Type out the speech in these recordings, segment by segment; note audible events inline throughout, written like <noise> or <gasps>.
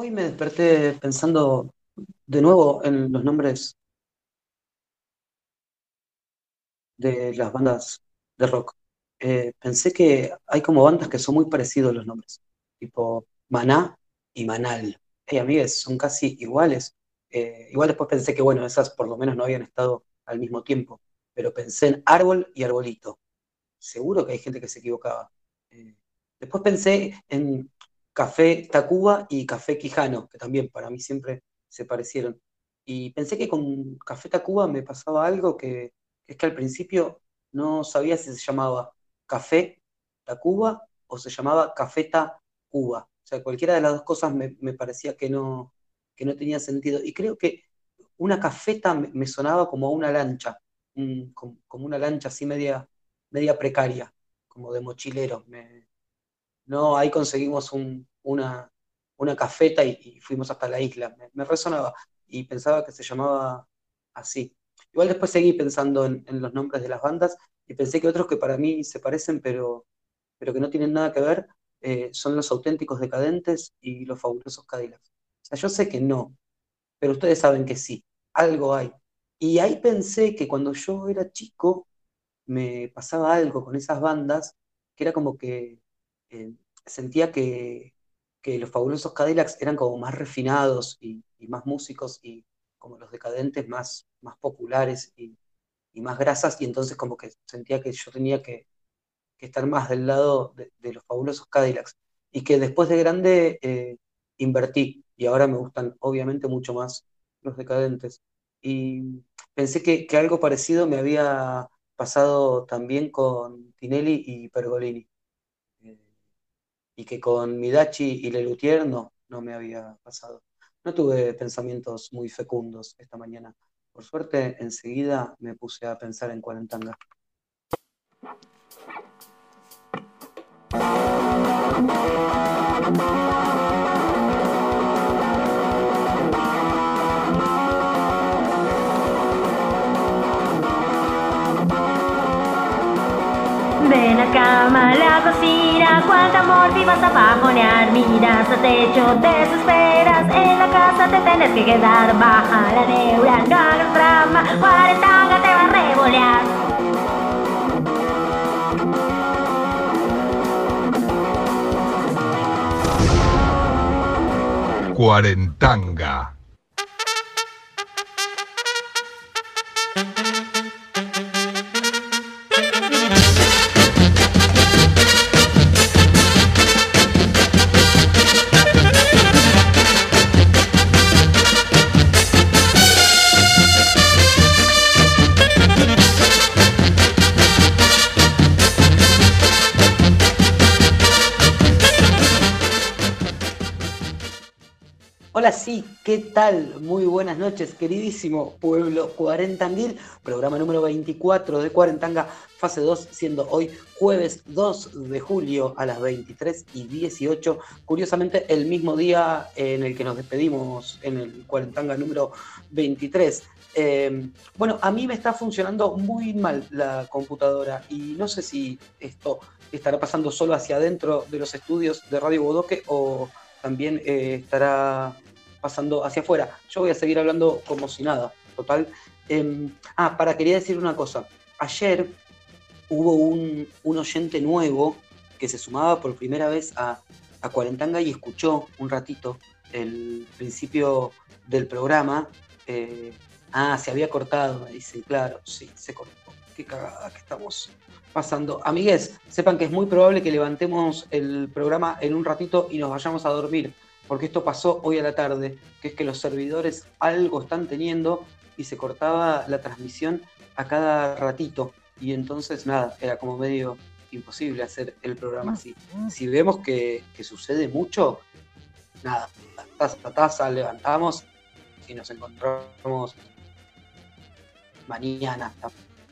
Hoy me desperté pensando de nuevo en los nombres de las bandas de rock. Eh, pensé que hay como bandas que son muy parecidos los nombres, tipo Maná y Manal. Hey, amigas, son casi iguales. Eh, igual después pensé que, bueno, esas por lo menos no habían estado al mismo tiempo, pero pensé en árbol y arbolito. Seguro que hay gente que se equivocaba. Eh, después pensé en Café Tacuba y Café Quijano, que también para mí siempre se parecieron. Y pensé que con Café Tacuba me pasaba algo que, es que al principio no sabía si se llamaba Café Tacuba o se llamaba Cafeta Cuba. O sea, cualquiera de las dos cosas me, parecía que no, que no tenía sentido. Y creo que una cafeta me, sonaba como una lancha, como, una lancha así media, media precaria, como de mochilero. No, ahí conseguimos una, una cafeta y, fuimos hasta la isla. Me, resonaba y pensaba que se llamaba así. Igual después seguí pensando en, los nombres de las bandas y pensé que otros que para mí se parecen pero, pero que no tienen nada que ver eh, son los auténticos decadentes y los fabulosos Cadillacs. O sea, yo sé que no, pero ustedes saben que sí, algo hay. Y ahí pensé que cuando yo era chico me pasaba algo con esas bandas que era como que eh, sentía que, que los fabulosos Cadillacs eran como más refinados y, más músicos y como los decadentes más, más populares y, más grasas y entonces como que sentía que yo tenía que, estar más del lado de, los fabulosos Cadillacs. Y que después de grande eh, invertí y ahora me gustan obviamente mucho más los decadentes. Y pensé que, que algo parecido me había pasado también con Tinelli y Pergolini y que con Midachi y Lelutier no, no me había pasado. No tuve pensamientos muy fecundos esta mañana. Por suerte, enseguida me puse a pensar en Cuarentanga. De la cama a cocina, cuánto amor vivas a bajonear, miras a techo, desesperas, en la casa te tenés que quedar, baja la neura, no hagas drama, cuarentanga te va a revolear. Cuarentanga. ¿Qué tal? Muy buenas noches, queridísimo pueblo cuarentanguil, programa número 24 de Cuarentanga, fase 2, siendo hoy jueves 2 de julio a las 23 y 18, curiosamente el mismo día en el que nos despedimos en el Cuarentanga número 23. Em, bueno, a mí me está funcionando muy mal la computadora y no sé si esto estará pasando solo hacia adentro de los estudios de Radio Bodoque o también eh, estará pasando hacia afuera. Yo voy a seguir hablando como si nada, total. Em, ah, para, quería decir una cosa. Ayer hubo un, oyente nuevo que se sumaba por primera vez a, a Cuarentanga y escuchó un ratito el principio del programa. Eh, ah, se había cortado, me dicen, claro, sí, se cortó. Qué cagada que estamos pasando. Amigues, sepan que es muy probable que levantemos el programa en un ratito y nos vayamos a dormir porque esto pasó hoy a la tarde, que es que los servidores algo están teniendo y se cortaba la transmisión a cada ratito. Y entonces, nada, era como medio imposible hacer el programa así. Si vemos que, sucede mucho, nada, taza, taza, levantamos y nos encontramos mañana.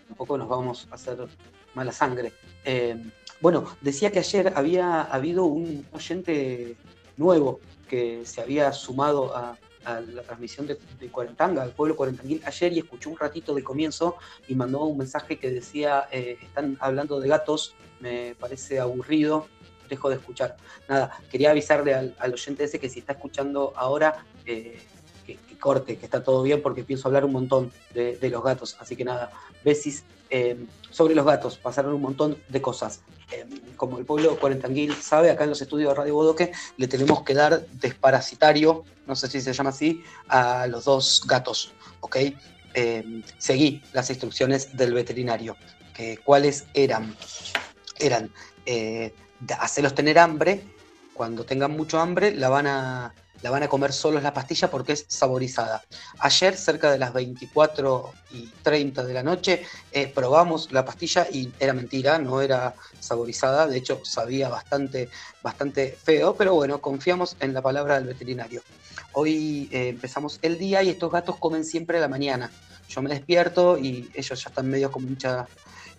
Tampoco nos vamos a hacer mala sangre. Eh, bueno, decía que ayer había habido un oyente nuevo que se había sumado a, la transmisión de, Cuarentanga, al pueblo cuarentanguil, ayer y escuchó un ratito del comienzo y mandó un mensaje que decía, eh, están hablando de gatos, me parece aburrido, dejo de escuchar. Nada, quería avisarle al, oyente ese que si está escuchando ahora, eh, que, corte, que está todo bien, porque pienso hablar un montón de, los gatos. Así que nada, besis eh, sobre los gatos, pasaron un montón de cosas. Eh, como el pueblo cuarentanguil sabe, acá en los estudios de Radio Bodoque le tenemos que dar desparasitario, no sé si se llama así, a los dos gatos, ¿ok? seguí las instrucciones del veterinario, que cuáles eran. Eran hacerlos tener hambre, cuando tengan mucho hambre la van a, la van a comer solos la pastilla porque es saborizada. Ayer, cerca de las 24 y 30 de la noche, eh, probamos la pastilla y era mentira, no era saborizada, de hecho sabía bastante, bastante feo, pero bueno, confiamos en la palabra del veterinario. Hoy eh, empezamos el día y estos gatos comen siempre a la mañana. Yo me despierto y ellos ya están medio como hincha,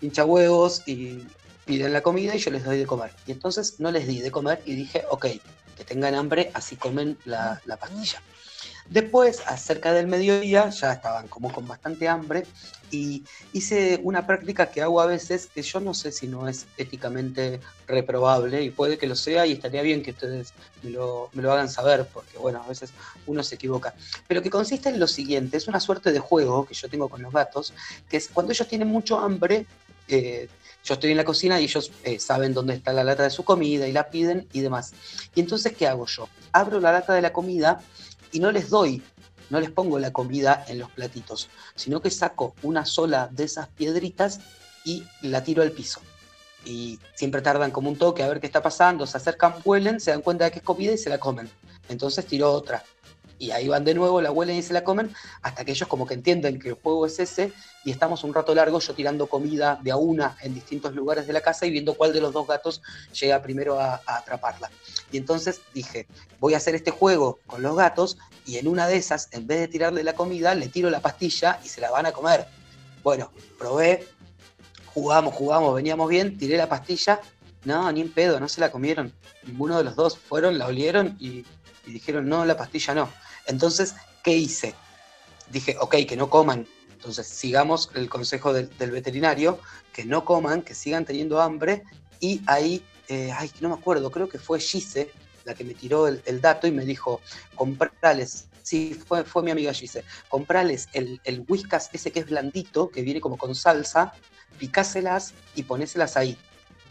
hincha huevos y piden la comida y yo les doy de comer. Y entonces no les di de comer y dije, ok, que tengan hambre, así comen la, pastilla. Después, acerca del mediodía, ya estaban como con bastante hambre y hice una práctica que hago a veces que yo no sé si no es éticamente reprobable y puede que lo sea y estaría bien que ustedes me lo, hagan saber porque bueno, a veces uno se equivoca. Pero que consiste en lo siguiente, es una suerte de juego que yo tengo con los gatos, que es cuando ellos tienen mucho hambre, eh, yo estoy en la cocina y ellos eh, saben dónde está la lata de su comida y la piden y demás. Y entonces, ¿qué hago yo? Abro la lata de la comida y no les doy, no les pongo la comida en los platitos, sino que saco una sola de esas piedritas y la tiro al piso. Y siempre tardan como un toque a ver qué está pasando, se acercan, huelen, se dan cuenta de que es comida y se la comen. Entonces tiro otra y ahí van de nuevo, la huelen y se la comen, hasta que ellos como que entienden que el juego es ese, y estamos un rato largo yo tirando comida de a una en distintos lugares de la casa y viendo cuál de los dos gatos llega primero a, atraparla. Y entonces dije, voy a hacer este juego con los gatos, y en una de esas, en vez de tirarle la comida, le tiro la pastilla y se la van a comer. Bueno, probé, jugamos, jugamos, veníamos bien, tiré la pastilla, no, ni en pedo, no se la comieron. Ninguno de los dos fueron, la olieron y, y dijeron, no, la pastilla no. Entonces, ¿qué hice? Dije, ok, que no coman. Entonces, sigamos el consejo del, veterinario, que no coman, que sigan teniendo hambre. Y ahí, eh, ay, no me acuerdo, creo que fue Gise la que me tiró el, dato y me dijo, comprales, sí, fue, fue mi amiga Gise, comprales el, el whiskas ese que es blandito, que viene como con salsa, picáselas y ponéselas ahí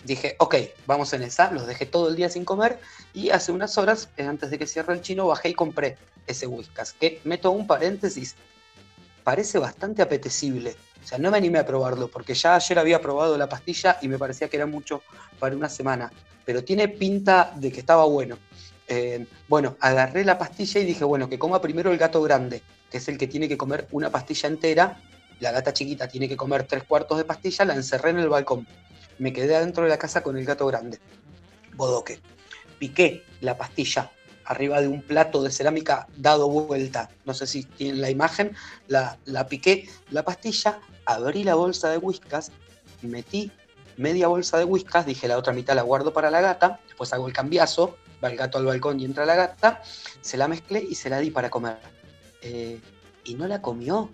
dije, ok, vamos en esa, los dejé todo el día sin comer y hace unas horas, eh, antes de que cierre el chino, bajé y compré ese whiskas, que meto un paréntesis, parece bastante apetecible. O sea, no me animé a probarlo porque ya ayer había probado la pastilla y me parecía que era mucho para una semana, pero tiene pinta de que estaba bueno. Eh, bueno, agarré la pastilla y dije, bueno, que coma primero el gato grande, que es el que tiene que comer una pastilla entera. La gata chiquita tiene que comer tres cuartos de pastilla, la encerré en el balcón me quedé adentro de la casa con el gato grande, bodoque. Piqué la pastilla arriba de un plato de cerámica dado vuelta. No sé si tienen la imagen. La, la piqué la pastilla, abrí la bolsa de whiskas, metí media bolsa de whiskas, dije la otra mitad la guardo para la gata, después hago el cambiazo, va el gato al balcón y entra la gata, se la mezclé y se la di para comer. Eh, y no la comió,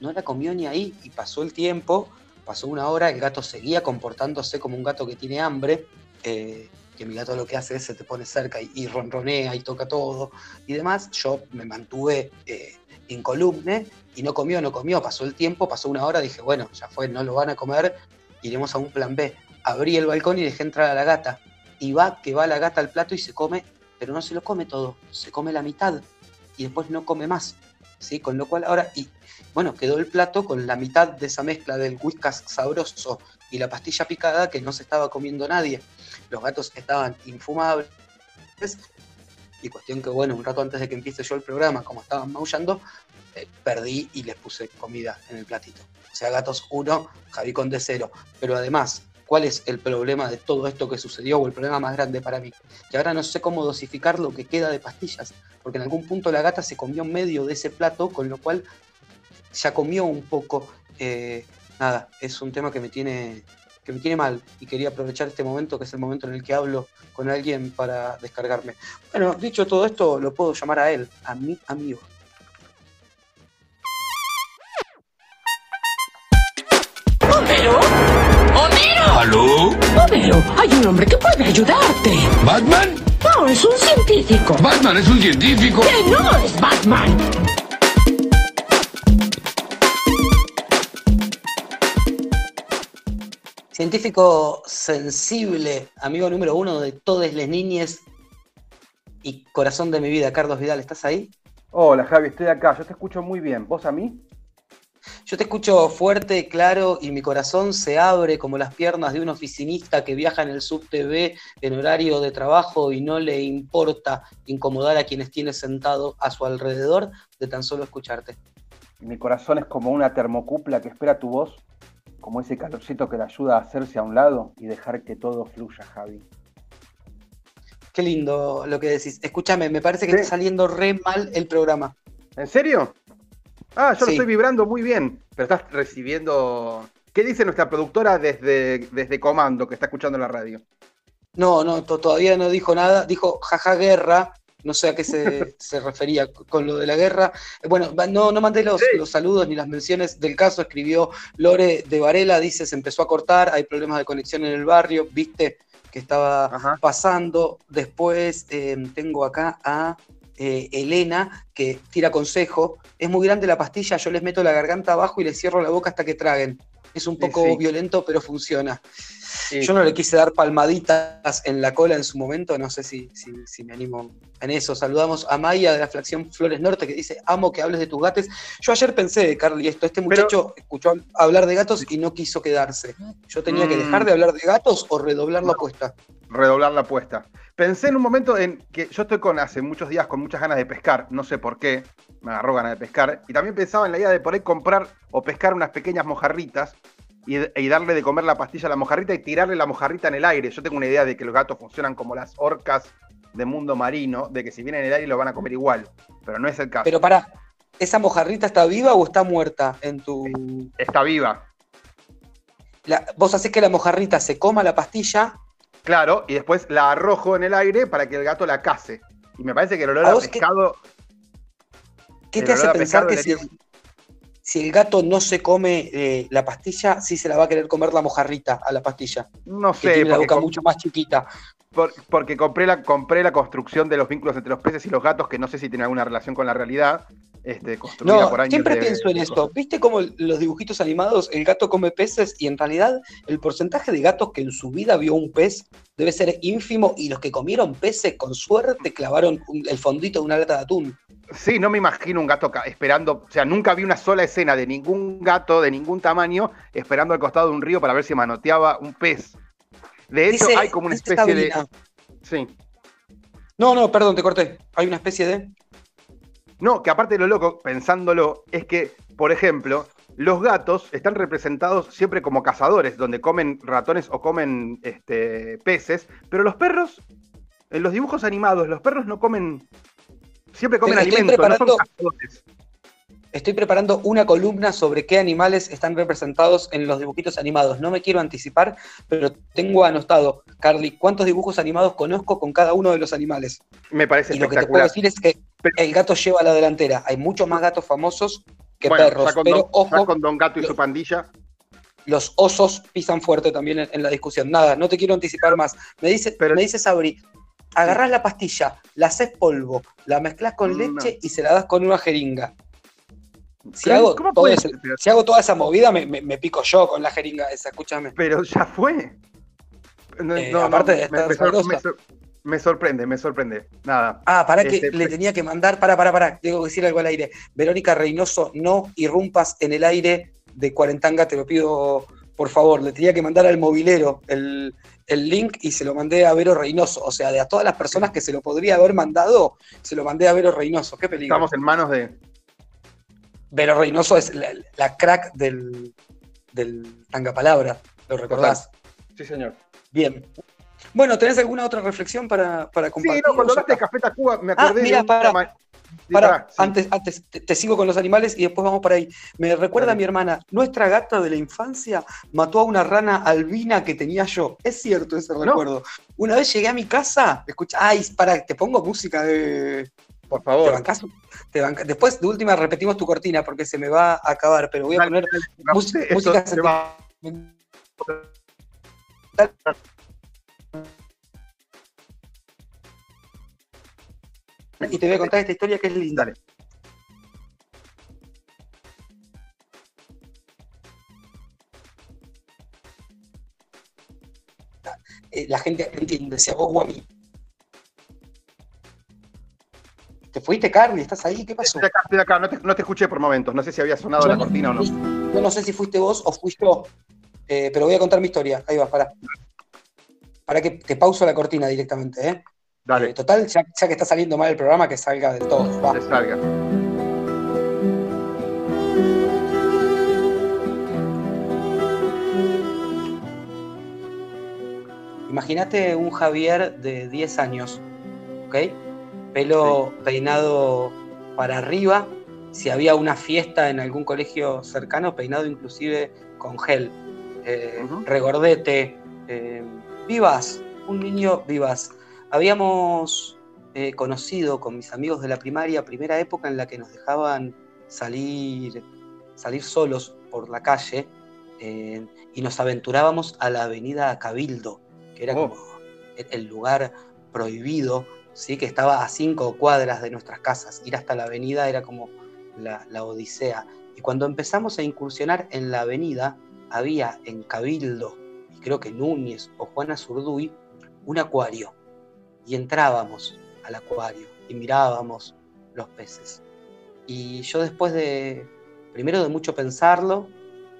no la comió ni ahí, y pasó el tiempo, pasó una hora, el gato seguía comportándose como un gato que tiene hambre, eh, que mi gato lo que hace es se te pone cerca y, ronronea y toca todo y demás. Yo me mantuve eh, columne y no comió, no comió. Pasó el tiempo, pasó una hora, dije, bueno, ya fue, no lo van a comer, iremos a un plan B. Abrí el balcón y dejé entrar a la gata. Y va, que va la gata al plato y se come, pero no se lo come todo, se come la mitad y después no come más. ¿sí? Con lo cual ahora, y bueno, quedó el plato con la mitad de esa mezcla del whiskas sabroso y la pastilla picada que no se estaba comiendo nadie. Los gatos estaban infumables. Y cuestión que, bueno, un rato antes de que empiece yo el programa, como estaban maullando, eh, perdí y les puse comida en el platito. O sea, gatos 1, Javi con de 0. Pero además, ¿cuál es el problema de todo esto que sucedió o el problema más grande para mí? Que ahora no sé cómo dosificar lo que queda de pastillas, porque en algún punto la gata se comió medio de ese plato, con lo cual ya comió un poco. Eh, nada, es un tema que me tiene que me tiene mal y quería aprovechar este momento, que es el momento en el que hablo con alguien para descargarme. Bueno, dicho todo esto, lo puedo llamar a él, a mi amigo. ¿Homero? ¿Homero? ¿Aló? Pero hay un hombre que puede ayudarte. ¿Batman? No, es un científico. ¿Batman es un científico? Que no es Batman. Científico sensible, amigo número uno de todas las niñas y corazón de mi vida, Carlos Vidal, ¿estás ahí? Hola Javi, estoy acá, yo te escucho muy bien. ¿Vos a mí? Yo te escucho fuerte, claro, y mi corazón se abre como las piernas de un oficinista que viaja en el sub-TV en horario de trabajo y no le importa incomodar a quienes tiene sentado a su alrededor de tan solo escucharte. Mi corazón es como una termocupla que espera tu voz, como ese calorcito que le ayuda a hacerse a un lado y dejar que todo fluya, Javi. Qué lindo lo que decís. Escúchame, me parece que Sí. está saliendo re mal el programa. ¿En serio? Ah, yo lo Sí. estoy vibrando muy bien, pero estás recibiendo... ¿Qué dice nuestra productora desde, desde Comando que está escuchando la radio? No, no, to- todavía no dijo nada. Dijo jaja guerra. No sé a qué se, se refería con lo de la guerra. Eh, Bueno, no, no mandé los, Sí. los saludos ni las menciones del caso. Escribió Lore de Varela, dice se empezó a cortar, hay problemas de conexión en el barrio, viste que estaba Ajá. pasando. Después eh, tengo acá a eh, Elena que tira consejo. Es muy grande la pastilla, yo les meto la garganta abajo y les cierro la boca hasta que traguen. Es un Sí, poco sí. violento, pero funciona. Sí. Yo no le quise dar palmaditas en la cola en su momento, no sé si, si, si me animo en eso. Saludamos a Maya de la Fracción Flores Norte que dice, amo que hables de tus gatos. Yo ayer pensé, Carly, esto, este Pero- muchacho escuchó hablar de gatos y no quiso quedarse. Yo tenía que Mm. dejar de hablar de gatos o redoblar la apuesta. redoblar la apuesta. Pensé en un momento en que yo estoy con hace muchos días con muchas ganas de pescar, no sé por qué, me agarró ganas de pescar, y también pensaba en la idea de por ahí comprar o pescar unas pequeñas mojarritas y, y darle de comer la pastilla a la mojarrita y tirarle la mojarrita en el aire. Yo tengo una idea de que los gatos funcionan como las orcas de mundo marino, de que si vienen en el aire lo van a comer igual, pero no es el caso. Pero para, ¿esa mojarrita está viva o está muerta en tu... Está viva, la- vos hacés que la mojarrita se coma la pastilla claro, y después la arrojo en el aire para que el gato la case. Y me parece que el olor ¿A qué- pescado... ¿Qué El te hace pensar que si, si el gato no se come eh, la pastilla, sí se la va a querer comer la mojarrita a la pastilla? No Que sé, tiene la porque boca con- mucho más chiquita. Por- porque compré la, compré la construcción de los vínculos entre los peces y los gatos, que no sé si tiene alguna relación con la realidad, este, construida No, por años. siempre de- pienso en esto. ¿Viste cómo los dibujitos animados, el gato come peces y en realidad el porcentaje de gatos que en su vida vio un pez debe ser ínfimo y los que comieron peces con suerte clavaron un- el fondito de una lata de atún? Sí, no me imagino un gato esperando, o sea, nunca vi una sola escena de ningún gato de ningún tamaño esperando al costado de un río para ver si manoteaba un pez. De hecho, Dice- hay como una especie de... Sí. No, no, perdón, te corté. Hay una especie de... No, que aparte de lo loco, pensándolo, es que, por ejemplo, los gatos están representados siempre como cazadores, donde comen ratones o comen este, peces, pero los perros, en los dibujos animados, los perros no comen, siempre comen alimentos, no son cazadores. Estoy preparando una columna sobre qué animales están representados en los dibujitos animados. No me quiero anticipar, pero tengo anotado, Carly, cuántos dibujos animados conozco con cada uno de los animales. Me parece Y lo que te puedo decir es que Pero- el gato lleva la delantera. Hay muchos más gatos famosos que Bueno, perros, pero don, ya ojo, con Don Gato y su pandilla. los osos pisan fuerte también en, en la discusión. Nada, no te quiero anticipar más. Me dice, Pero- me dice Sabri, agarrás la pastilla, la haces polvo, la mezclas con No. leche y se la das con una jeringa. Si hago, si hago toda esa movida, me, me- me pico yo con la jeringa esa, escúchame. Pero ya fue. No, Eh, no, aparte de me- estar me, sor- me sor- me sorprende, me sorprende. Nada. Ah, para que Este, le pe- tenía que mandar, para, para, para, tengo que decir algo al aire. Verónica Reynoso, no irrumpas en el aire de Cuarentanga, te lo pido por favor. Le tenía que mandar al movilero el, el link y se lo mandé a Vero Reynoso. O sea, de a todas las personas que se lo podría haber mandado, se lo mandé a Vero Reynoso. Qué peligro. Estamos en manos de. Vero Reynoso es la, la crack del, del tanga palabra, ¿lo recordás? Sí, señor. Bien. Bueno, ¿tenés alguna otra reflexión para, para Sí, compartir? no, cuando hablaste de Café Tacuba, me Ah, acordé mira, de un Sí, Para, pará, sí. antes, antes te, te sigo con los animales y después vamos por ahí. Me recuerda a mi hermana, nuestra gata de la infancia mató a una rana albina que tenía yo. Es cierto ese recuerdo. Una vez llegué a mi casa, escucha, ay, para, te pongo música de. Por favor. ¿Te bancás? Después, de última, repetimos tu cortina porque se me va a acabar, pero voy a poner no, música y te voy a contar esta historia que es linda. Dale. Eh, la gente entiende, sea vos o a mí. ¿Te fuiste, Carly? ¿Estás ahí? ¿Qué pasó? Estoy acá, estoy acá. No te, no te escuché por momentos. No sé si había sonado la cortina o no. Yo no sé si fuiste vos o fui yo, eh, pero voy a contar mi historia. Ahí va, para. Para que te pauso la cortina directamente, ¿eh? Dale, Eh, total, ya, ya que está saliendo mal el programa, que salga del todo. Va. que salga. Imagínate un Javier de 10 años, ¿ok? Pelo peinado para arriba. Si había una fiesta en algún colegio cercano, peinado inclusive con gel. Eh. Regordete. eh, vivas, un niño vivas. Habíamos eh, conocido con mis amigos de la primaria, primera época en la que nos dejaban salir, salir solos por la calle y nos aventurábamos a la avenida Cabildo, que era Oh. como el lugar prohibido, ¿sí? que estaba a cinco cuadras de nuestras casas. Ir hasta la avenida era como la, odisea. Y cuando empezamos a incursionar en la avenida, había en Cabildo, y creo que Núñez o Juana Zurduy, un acuario. Y entrábamos al acuario y mirábamos los peces. Y yo después de, primero de mucho pensarlo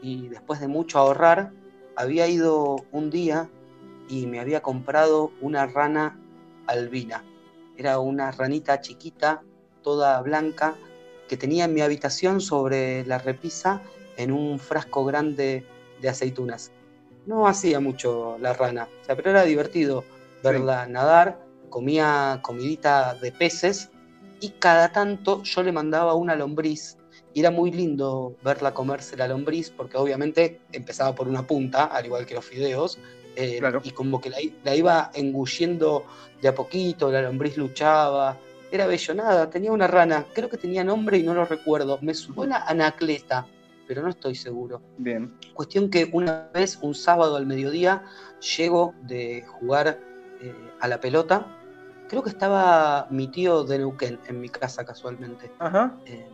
y después de mucho ahorrar, había ido un día y me había comprado una rana albina. Era una ranita chiquita, toda blanca, que tenía en mi habitación sobre la repisa en un frasco grande de aceitunas. No hacía mucho la rana, o sea, pero era divertido verla nadar, comía comidita de peces y cada tanto yo le mandaba una lombriz y era muy lindo verla comerse la lombriz porque obviamente empezaba por una punta, al igual que los fideos, eh, Claro. y como que la, la iba engullendo de a poquito, la lombriz luchaba, era bello, nada, tenía una rana, creo que tenía nombre y no lo recuerdo, me suena Anacleta, pero no estoy seguro. Bien. Cuestión que una vez, un sábado al mediodía, llego de jugar eh, a la pelota. Creo que estaba mi tío de Neuquén en mi casa casualmente. Ajá. Eh,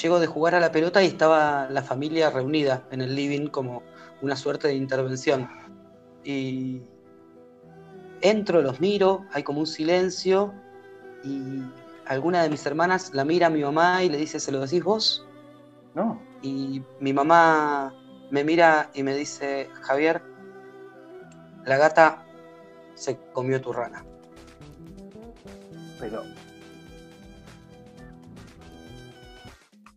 llego de jugar a la pelota y estaba la familia reunida en el living como una suerte de intervención. Y entro, los miro, hay como un silencio y alguna de mis hermanas la mira a mi mamá y le dice, ¿se lo decís vos? No. Y mi mamá me mira y me dice, Javier, la gata se comió tu rana. Pero.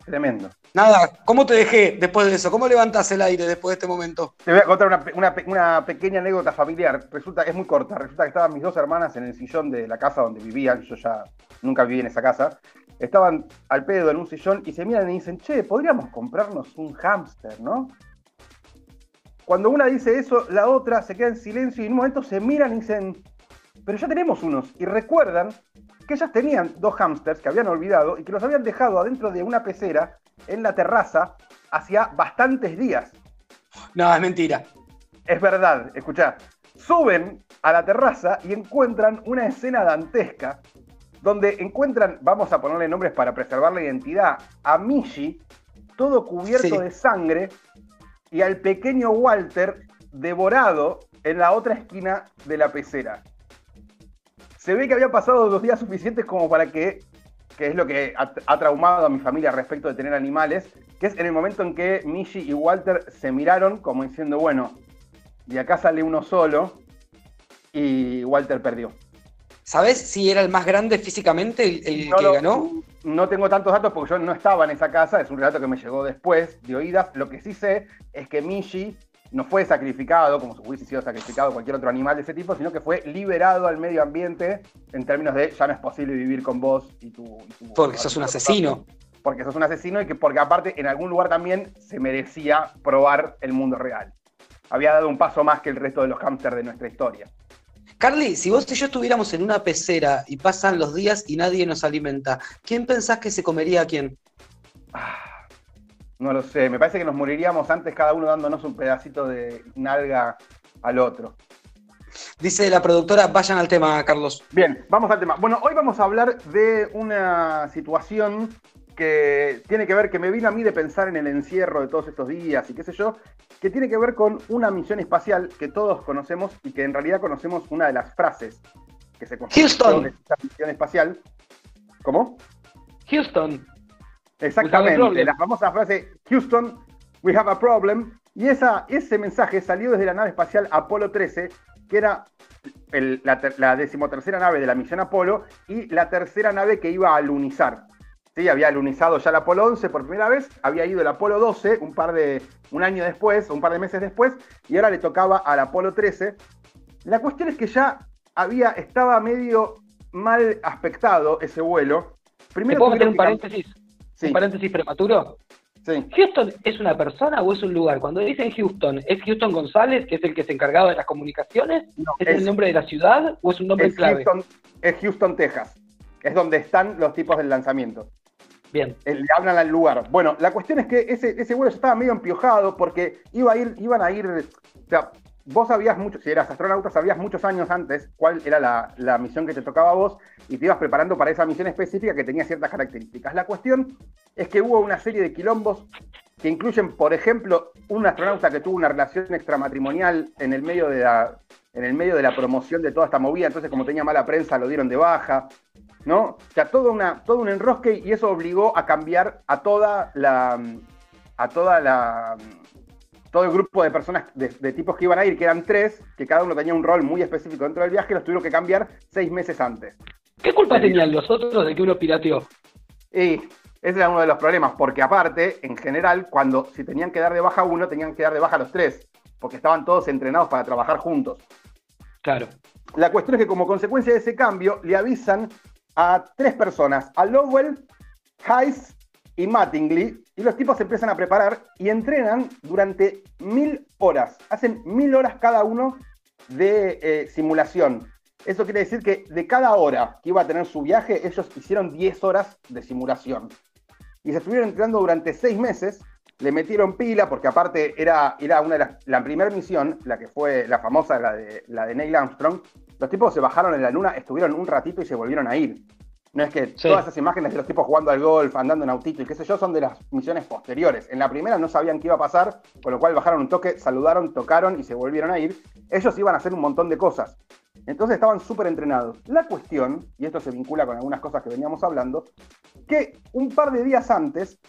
Tremendo. Nada, ¿cómo te dejé después de eso? ¿Cómo levantás el aire después de este momento? Te voy a contar una, pe- una pe- una pequeña anécdota familiar. Resulta, es muy corta. Resulta que estaban mis dos hermanas en el sillón de la casa donde vivían. Yo ya nunca viví en esa casa. Estaban al pedo en un sillón y se miran y dicen, che, podríamos comprarnos un hámster, ¿no? Cuando una dice eso, la otra se queda en silencio y en un momento se miran y dicen, pero ya tenemos unos. Y recuerdan que ellas tenían dos hámsters que habían olvidado y que los habían dejado adentro de una pecera en la terraza hacía bastantes días. No, es mentira. Es verdad, escuchá. Suben a la terraza y encuentran una escena dantesca donde encuentran, vamos a ponerle nombres para preservar la identidad, a Mishi, todo cubierto Sí. de sangre, y al pequeño Walter devorado en la otra esquina de la pecera. Se ve que había pasado los días suficientes como para que, que es lo que ha, ha traumado a mi familia respecto de tener animales, que es en el momento en que Mishi y Walter se miraron como diciendo, bueno, de acá sale uno solo, y Walter perdió. ¿Sabés si era el más grande físicamente el, el No que lo- ganó? No tengo tantos datos porque yo no estaba en esa casa, es un relato que me llegó después de oídas. Lo que sí sé es que Mishi no fue sacrificado, como si hubiese sido sacrificado cualquier otro animal de ese tipo, sino que fue liberado al medio ambiente en términos de ya no es posible vivir con vos y tu... y tu- Porque sos un asesino. Porque sos un asesino y que porque aparte en algún lugar también se merecía probar el mundo real. Había dado un paso más que el resto de los hámsters de nuestra historia. Carly, si vos y yo estuviéramos en una pecera y pasan los días y nadie nos alimenta, ¿quién pensás que se comería a quién? Ah, No lo sé, me parece que nos moriríamos antes cada uno dándonos un pedacito de nalga al otro. Dice la productora, vayan al tema, Carlos. Bien, vamos al tema. Bueno, hoy vamos a hablar de una situación que tiene que ver, que me vino a mí de pensar en el encierro de todos estos días y qué sé yo, que tiene que ver con una misión espacial que todos conocemos y que en realidad conocemos una de las frases que se construyó Houston. de esta misión espacial. ¿Cómo? Houston. Exactamente, la famosa frase Houston, we have a problem. Y esa, ese mensaje salió desde la nave espacial Apolo 13, que era el- la, ter- la decimotercera nave de la misión Apolo y la tercera nave que iba a lunizar. Sí, había lunizado ya el Apolo 11 por primera vez, había ido el Apolo 12 un par de un año después, un par de meses después, y ahora le tocaba al Apolo 13. La cuestión es que ya había, estaba medio mal aspectado ese vuelo. ¿Te Primero puedo meter un paréntesis? Sí, ¿Un paréntesis prematuro? sí. ¿Houston es una persona o es un lugar? Cuando dicen Houston, ¿es Houston González, que es el que se encargaba de las comunicaciones? No, ¿Es, es- el nombre de la ciudad o es un nombre es clave? Houston, es Houston, Texas. Es donde están los tipos del lanzamiento. Bien. Eh, Le hablan al lugar. Bueno, la cuestión es que ese, ese vuelo ya estaba medio empiojado porque iba a ir, iban a ir. O sea, vos sabías mucho, si eras astronauta, sabías muchos años antes cuál era la, la misión que te tocaba a vos y te ibas preparando para esa misión específica que tenía ciertas características. La cuestión es que hubo una serie de quilombos que incluyen, por ejemplo, un astronauta que tuvo una relación extramatrimonial en el medio de la, en el medio de la promoción de toda esta movida, entonces como tenía mala prensa lo dieron de baja, ¿no? O sea, todo, una, todo un enrosque y eso obligó a cambiar a toda la, a toda la, todo el grupo de personas, de, de tipos que iban a ir, que eran tres, que cada uno tenía un rol muy específico dentro del viaje, los tuvieron que cambiar seis meses antes. ¿Qué culpa tenían los otros de que uno pirateó? Y ese era uno de los problemas, porque aparte, en general, cuando si tenían que dar de baja a uno, tenían que dar de baja a los tres, porque estaban todos entrenados para trabajar juntos. Claro. La cuestión es que como consecuencia de ese cambio, le avisan a tres personas, a Lowell, Hayes y Mattingly, y los tipos se empiezan a preparar y entrenan durante mil horas. Hacen mil horas cada uno de eh, simulación. Eso quiere decir que de cada hora que iba a tener su viaje, ellos hicieron 10 horas de simulación. Y se estuvieron entrenando durante seis meses, le metieron pila, porque aparte era, era una de las, la primera misión, la que fue la famosa, la de, la de Neil Armstrong, los tipos se bajaron en la luna, estuvieron un ratito y se volvieron a ir. No es que Sí. todas esas imágenes de los tipos jugando al golf, andando en autito y qué sé yo, son de las misiones posteriores. En la primera no sabían qué iba a pasar, con lo cual bajaron un toque, saludaron, tocaron y se volvieron a ir. Ellos iban a hacer un montón de cosas. Entonces estaban súper entrenados. La cuestión, y esto se vincula con algunas cosas que veníamos hablando, que un par de días antes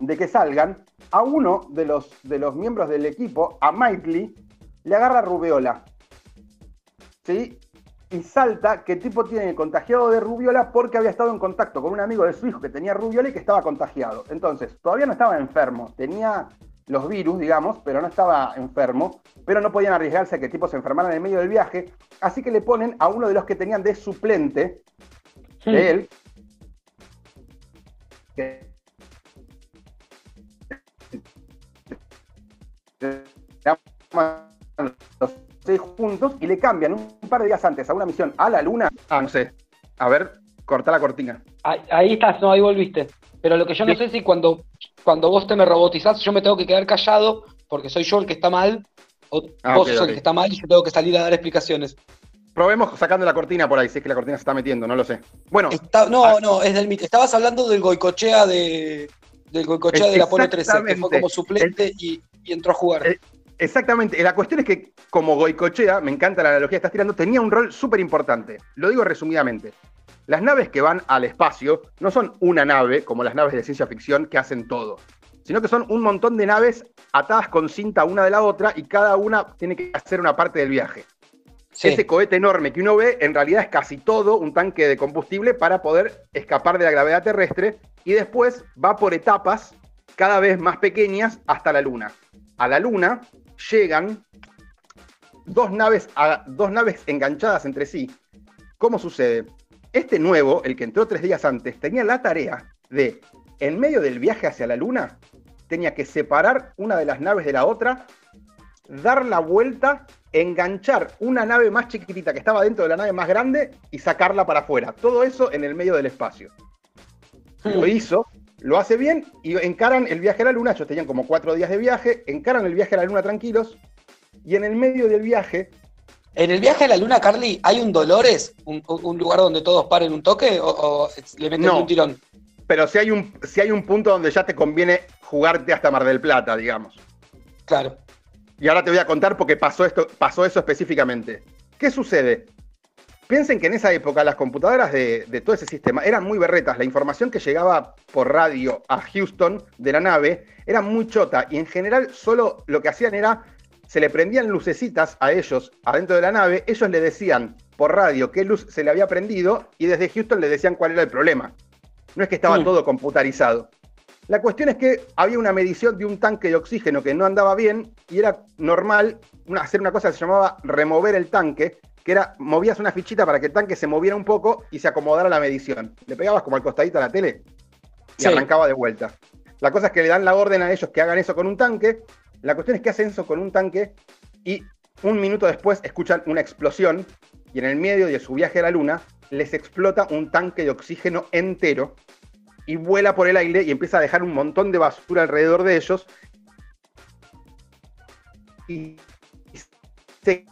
de que salgan, a uno de los, de los miembros del equipo, a Miley, le agarra rubiola. ¿Sí? Y salta que el tipo tiene contagiado de rubiola porque había estado en contacto con un amigo de su hijo que tenía rubiola y que estaba contagiado. Entonces, todavía no estaba enfermo, tenía los virus, digamos, pero no estaba enfermo, pero no podían arriesgarse a que el tipo se enfermara en el medio del viaje, así que le ponen a uno de los que tenían de suplente de él, que los juntos y le cambian un par de días antes a una misión a la luna. Ah, no sé. A ver, corta la cortina. Ahí, ahí estás, no, ahí volviste. Pero lo que yo no sé es si cuando, cuando vos te me robotizás, yo me tengo que quedar callado porque soy yo el que está mal, o Ah, vos ok, sos ok. el que está mal y yo tengo que salir a dar explicaciones. Probemos sacando la cortina por ahí, si es que la cortina se está metiendo, no lo sé. Bueno, Está- no, Ah. no, es del mit. Estabas hablando del Goicochea de del Goicochea Es- del Apolo 13, que fue como suplente y, y entró a jugar. Eh, exactamente. La cuestión es que, como Goicochea, me encanta la analogía que estás tirando, tenía un rol súper importante. Lo digo resumidamente. Las naves que van al espacio no son una nave, como las naves de ciencia ficción, que hacen todo, sino que son un montón de naves atadas con cinta una de la otra y cada una tiene que hacer una parte del viaje. Sí. Ese cohete enorme que uno ve, en realidad es casi todo un tanque de combustible para poder escapar de la gravedad terrestre y después va por etapas cada vez más pequeñas hasta la Luna. A la Luna llegan dos naves, a- dos naves enganchadas entre sí. ¿Cómo sucede? Este nuevo, el que entró tres días antes, tenía la tarea de, en medio del viaje hacia la Luna, tenía que separar una de las naves de la otra, dar la vuelta, enganchar una nave más chiquitita que estaba dentro de la nave más grande y sacarla para afuera. Todo eso en el medio del espacio. Lo hizo, lo hace bien y encaran el viaje a la Luna. Ellos tenían como cuatro días de viaje, encaran el viaje a la Luna tranquilos y en el medio del viaje En el viaje a la luna, Carly, ¿hay un Dolores? ¿Un, un lugar donde todos paren un toque? ¿O, o le meten No. un tirón? Pero si hay, un, si hay un punto donde ya te conviene jugarte hasta Mar del Plata, digamos. Claro. Y ahora te voy a contar porque pasó, esto, pasó eso específicamente. ¿Qué sucede? Piensen que en esa época las computadoras de, de todo ese sistema eran muy berretas. La información que llegaba por radio a Houston de la nave era muy chota y en general solo lo que hacían era, se le prendían lucecitas a ellos adentro de la nave, ellos le decían por radio qué luz se le había prendido y desde Houston le decían cuál era el problema. No es que estaba Mm. todo computarizado. La cuestión es que había una medición de un tanque de oxígeno que no andaba bien y era normal hacer una cosa que se llamaba remover el tanque, que era movías una fichita para que el tanque se moviera un poco y se acomodara la medición. Le pegabas como al costadito a la tele y Sí. arrancaba de vuelta. La cosa es que le dan la orden a ellos que hagan eso con un tanque. La cuestión es que hacen eso con un tanque y un minuto después escuchan una explosión y en el medio de su viaje a la luna les explota un tanque de oxígeno entero y vuela por el aire y empieza a dejar un montón de basura alrededor de ellos y se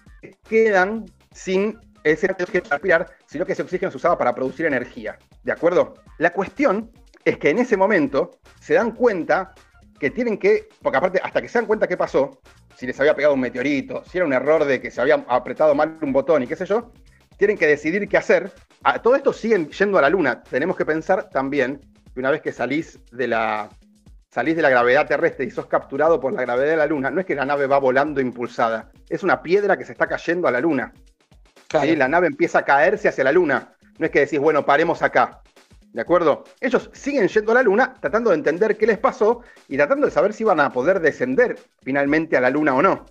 quedan sin ese oxígeno para respirar, sino que ese oxígeno se usaba para producir energía. ¿De acuerdo? La cuestión es que en ese momento se dan cuenta que tienen que, porque aparte, hasta que se dan cuenta qué pasó, si les había pegado un meteorito, si era un error de que se había apretado mal un botón y qué sé yo, tienen que decidir qué hacer. A todo esto siguen yendo a la luna. Tenemos que pensar también que una vez que salís de la, salís de la gravedad terrestre y sos capturado por la gravedad de la luna, no es que la nave va volando impulsada, es una piedra que se está cayendo a la luna. La nave empieza a caerse hacia la luna. No es que decís, bueno, paremos acá. ¿De acuerdo? Ellos siguen yendo a la luna tratando de entender qué les pasó y tratando de saber si van a poder descender finalmente a la luna o no.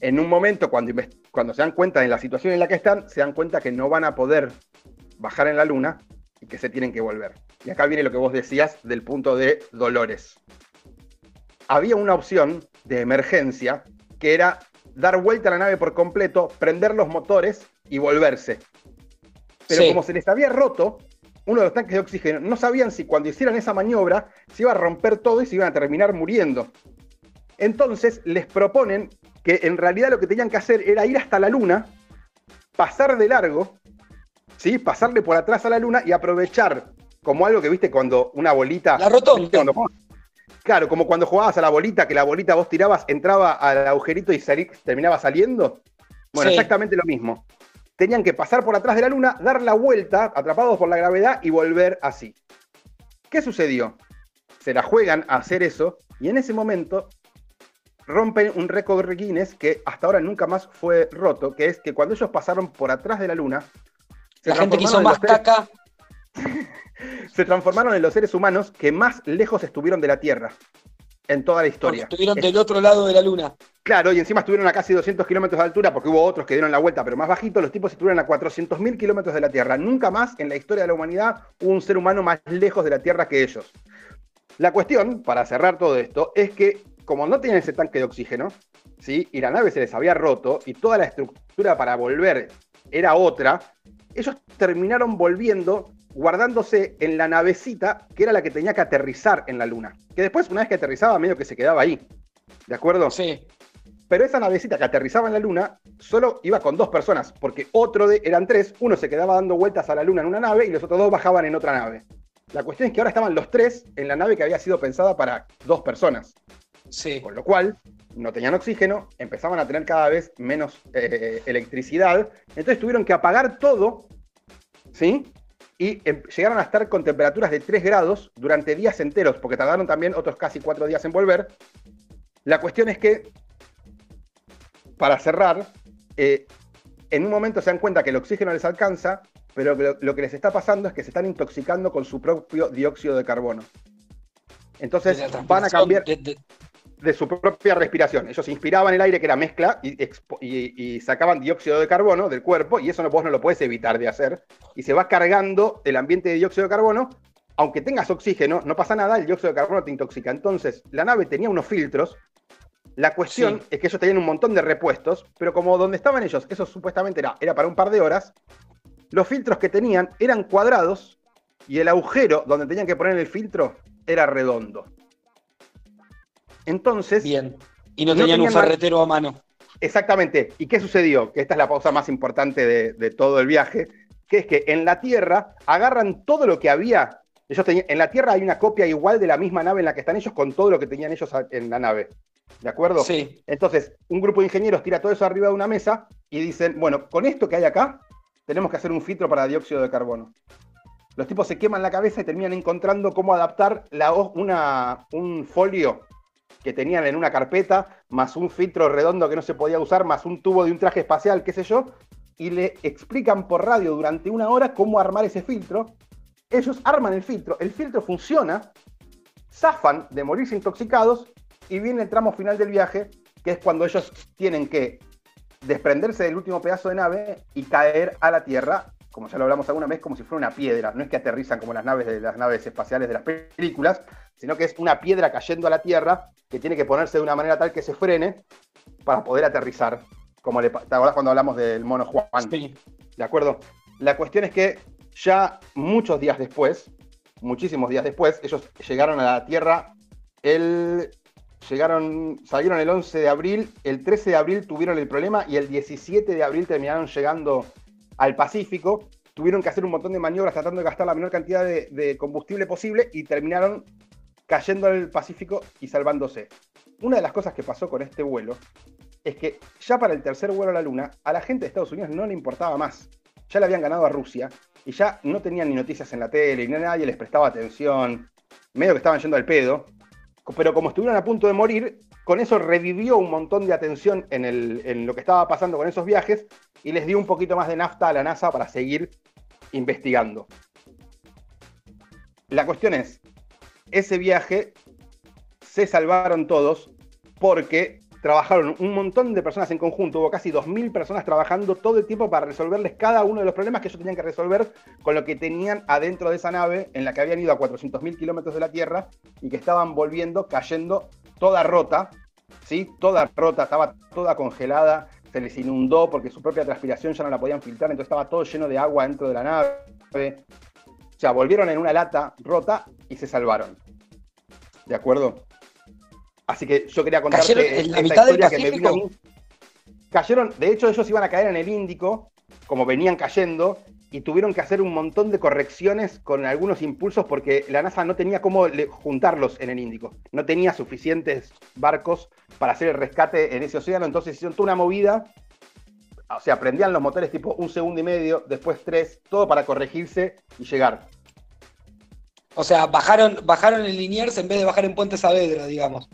En un momento, cuando, cuando se dan cuenta de la situación en la que están, se dan cuenta que no van a poder bajar en la luna y que se tienen que volver. Y acá viene lo que vos decías del punto de Dolores. Había una opción de emergencia que era dar vuelta a la nave por completo, prender los motores y volverse. Pero Sí. como se les había roto uno de los tanques de oxígeno, no sabían si cuando hicieran esa maniobra se iba a romper todo y se iban a terminar muriendo. Entonces les proponen que en realidad lo que tenían que hacer era ir hasta la luna, pasar de largo, ¿sí? pasarle por atrás a la luna y aprovechar como algo que viste cuando una bolita... La rotonda. Claro, como cuando jugabas a la bolita, que la bolita vos tirabas, entraba al agujerito y salí- terminaba saliendo. Bueno, Sí. exactamente lo mismo. Tenían que pasar por atrás de la luna, dar la vuelta, atrapados por la gravedad y volver así. ¿Qué sucedió? Se la juegan a hacer eso y en ese momento rompen un récord Guinness que hasta ahora nunca más fue roto, que es que cuando ellos pasaron por atrás de la luna, se La gente que hizo transformaron en más caca se transformaron en los seres humanos que más lejos estuvieron de la Tierra en toda la porque historia. estuvieron Es- del otro lado de la luna. Claro, y encima estuvieron a casi 200 kilómetros de altura porque hubo otros que dieron la vuelta, pero más bajito, los tipos estuvieron a 400.000 kilómetros de la Tierra. Nunca más en la historia de la humanidad hubo un ser humano más lejos de la Tierra que ellos. La cuestión, para cerrar todo esto, es que como no tenían ese tanque de oxígeno, ¿sí? y la nave se les había roto, y toda la estructura para volver era otra, ellos terminaron volviendo guardándose en la navecita que era la que tenía que aterrizar en la Luna. Que después, una vez que aterrizaba, medio que se quedaba ahí. ¿De acuerdo? Sí. Pero esa navecita que aterrizaba en la luna solo iba con dos personas, porque otro de, eran tres, uno se quedaba dando vueltas a la luna en una nave y los otros dos bajaban en otra nave. La cuestión es que ahora estaban los tres en la nave que había sido pensada para dos personas, Sí. con lo cual no tenían oxígeno, empezaban a tener cada vez menos eh, electricidad, entonces tuvieron que apagar todo, ¿sí? Y em- llegaron a estar con temperaturas de 3 grados durante días enteros, porque tardaron también otros casi 4 días en volver. La cuestión es que, para cerrar, eh, en un momento se dan cuenta que el oxígeno les alcanza, pero lo, lo que les está pasando es que se están intoxicando con su propio dióxido de carbono. Entonces De van a cambiar de- de- de su propia respiración. Ellos inspiraban el aire que era mezcla y, y- y sacaban dióxido de carbono del cuerpo y eso no, vos no lo puedes evitar de hacer. Y se va cargando el ambiente de dióxido de carbono. Aunque tengas oxígeno, no pasa nada, el dióxido de carbono te intoxica. Entonces, la nave tenía unos filtros. La cuestión Sí. es que ellos tenían un montón de repuestos, pero como donde estaban ellos, eso supuestamente era, era para un par de horas, los filtros que tenían eran cuadrados y el agujero donde tenían que poner el filtro era redondo. Entonces, Bien. Y no, No tenían un tenían ferretero a mano. Exactamente. ¿Y qué sucedió? Que esta es la pausa más importante de, de todo el viaje, que es que en la Tierra agarran todo lo que había. Ellos tenían, en la Tierra hay una copia igual de la misma nave en la que están ellos con todo lo que tenían ellos en la nave. ¿De acuerdo? Sí. Entonces, un grupo de ingenieros tira todo eso arriba de una mesa y dicen, bueno, con esto que hay acá, tenemos que hacer un filtro para dióxido de carbono. Los tipos se queman la cabeza y terminan encontrando cómo adaptar la, una, un folio que tenían en una carpeta, más un filtro redondo que no se podía usar, más un tubo de un traje espacial, qué sé yo, y le explican por radio durante una hora cómo armar ese filtro. Ellos arman el filtro, el filtro funciona, zafan de morirse intoxicados y viene el tramo final del viaje, que es cuando ellos tienen que desprenderse del último pedazo de nave y caer a la Tierra, como ya lo hablamos alguna vez, como si fuera una piedra. No es que aterrizan como las naves de las naves espaciales de las películas, sino que es una piedra cayendo a la Tierra que tiene que ponerse de una manera tal que se frene para poder aterrizar. Como le, ¿Te acordás cuando hablamos del mono Juan? Sí. ¿De acuerdo? La cuestión es que ya muchos días después, muchísimos días después, ellos llegaron a la Tierra el... Llegaron, salieron el 11 de abril, el 13 de abril tuvieron el problema y el 17 de abril terminaron llegando al Pacífico. Tuvieron que hacer un montón de maniobras tratando de gastar la menor cantidad de, combustible posible y terminaron cayendo al Pacífico y salvándose. Una de las cosas que pasó con este vuelo es que ya para el tercer vuelo a la Luna, a la gente de Estados Unidos no le importaba más. Ya le habían ganado a Rusia y ya no tenían ni noticias en la tele, ni nadie les prestaba atención, medio que estaban yendo al pedo. Pero como estuvieron a punto de morir, con eso revivió un montón de atención en, lo que estaba pasando con esos viajes y les dio un poquito más de nafta a la NASA para seguir investigando. La cuestión es, ese viaje se salvaron todos porque trabajaron un montón de personas en conjunto, hubo casi 2.000 personas trabajando todo el tiempo para resolverles cada uno de los problemas que ellos tenían que resolver con lo que tenían adentro de esa nave en la que habían ido a 400.000 kilómetros de la Tierra y que estaban volviendo, cayendo toda rota, ¿sí? Toda rota, estaba toda congelada, se les inundó porque su propia transpiración ya no la podían filtrar, entonces estaba todo lleno de agua dentro de la nave. O sea, volvieron en una lata rota y se salvaron. ¿De acuerdo? Así que yo quería contarte ¿Cayeron en la esta mitad del historia que me vino a mí. Cayeron, de hecho, ellos iban a caer en el Índico, como venían cayendo, y tuvieron que hacer un montón de correcciones con algunos impulsos porque la NASA no tenía cómo juntarlos en el Índico. No tenía suficientes barcos para hacer el rescate en ese océano, entonces hicieron toda una movida. O sea, prendían los motores tipo un segundo y medio, después tres, todo para corregirse y llegar. O sea, bajaron, bajaron en Liniers en vez de bajar en Puente Saavedra, digamos.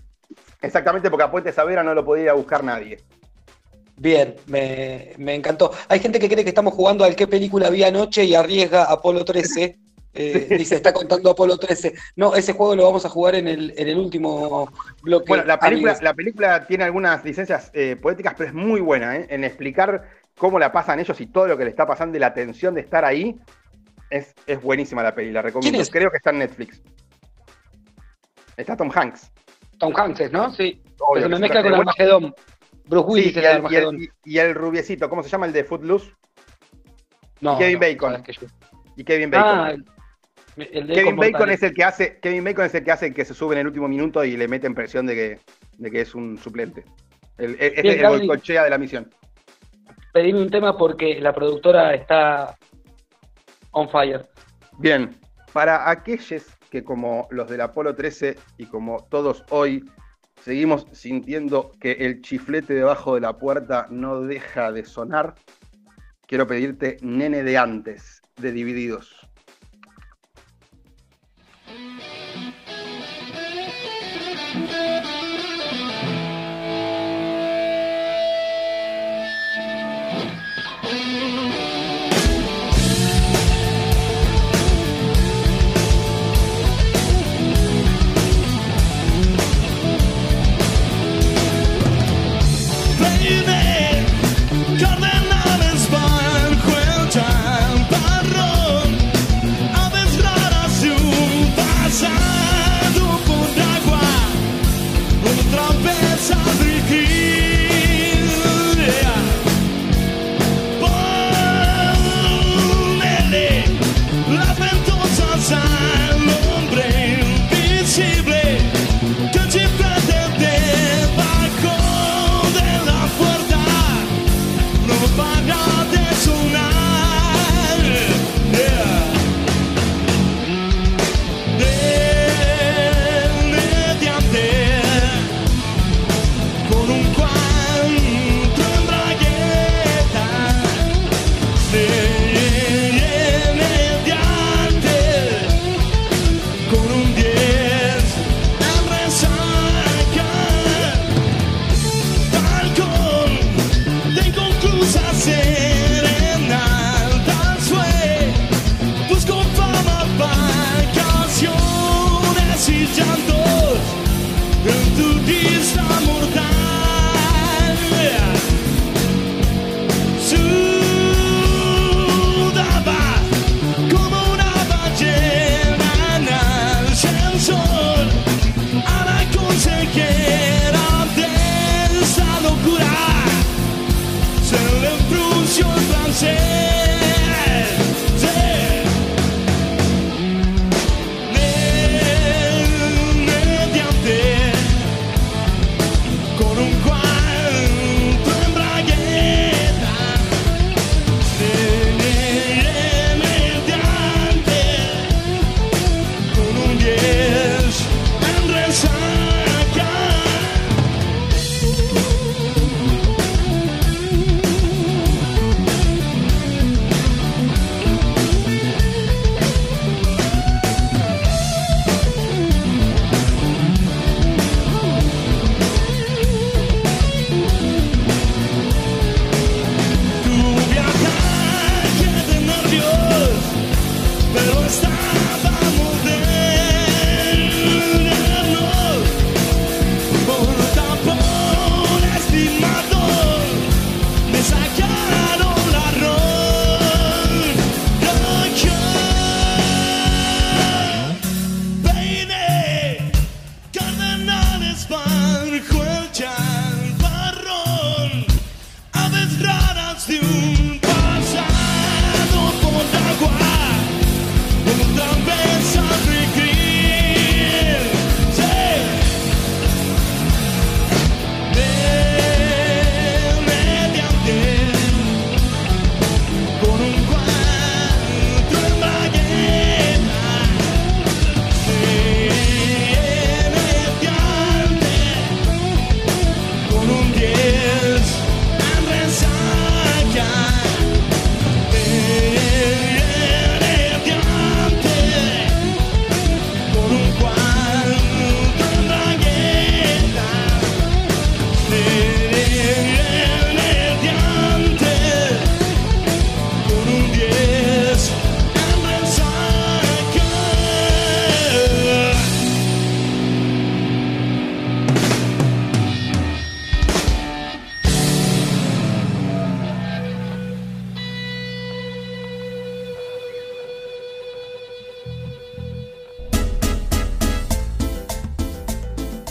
Exactamente porque a Puente Savera no lo podía ir a buscar nadie. Bien, me, me encantó. Hay gente que cree que estamos jugando al qué película vi anoche y arriesga Apolo 13. Eh, <laughs> Dice, está contando Apolo 13. No, ese juego lo vamos a jugar en el, en el último bloque. Bueno, la película, amigos. la película tiene algunas licencias eh, poéticas, pero es muy buena ¿eh? en explicar cómo la pasan ellos y todo lo que le está pasando y la tensión de estar ahí. Es, es buenísima la peli, la recomiendo. Creo que está en Netflix. Está Tom Hanks. Tom Hanks, ¿no? Sí. Obvio se me mezcla con bueno, Bruce sí, Willis y, el, y, Armagedón. el, y- y el rubiecito, ¿cómo se llama? El de Footloose. No, Kevin no, Bacon. sabes que yo- Y Kevin Bacon. Ah, el, el de Kevin Bacon Mortales. es el que hace, Kevin Bacon es el que hace que se sube en el último minuto y le meten presión de que, de que es un suplente. El, el, es Bien, el Gaby. bolcochea de la misión. Pedime un tema porque la productora está on fire. Bien, para aquellos que como los del Apolo 13 y como todos hoy seguimos sintiendo que el chiflete debajo de la puerta no deja de sonar, quiero pedirte Nene de antes, de Divididos.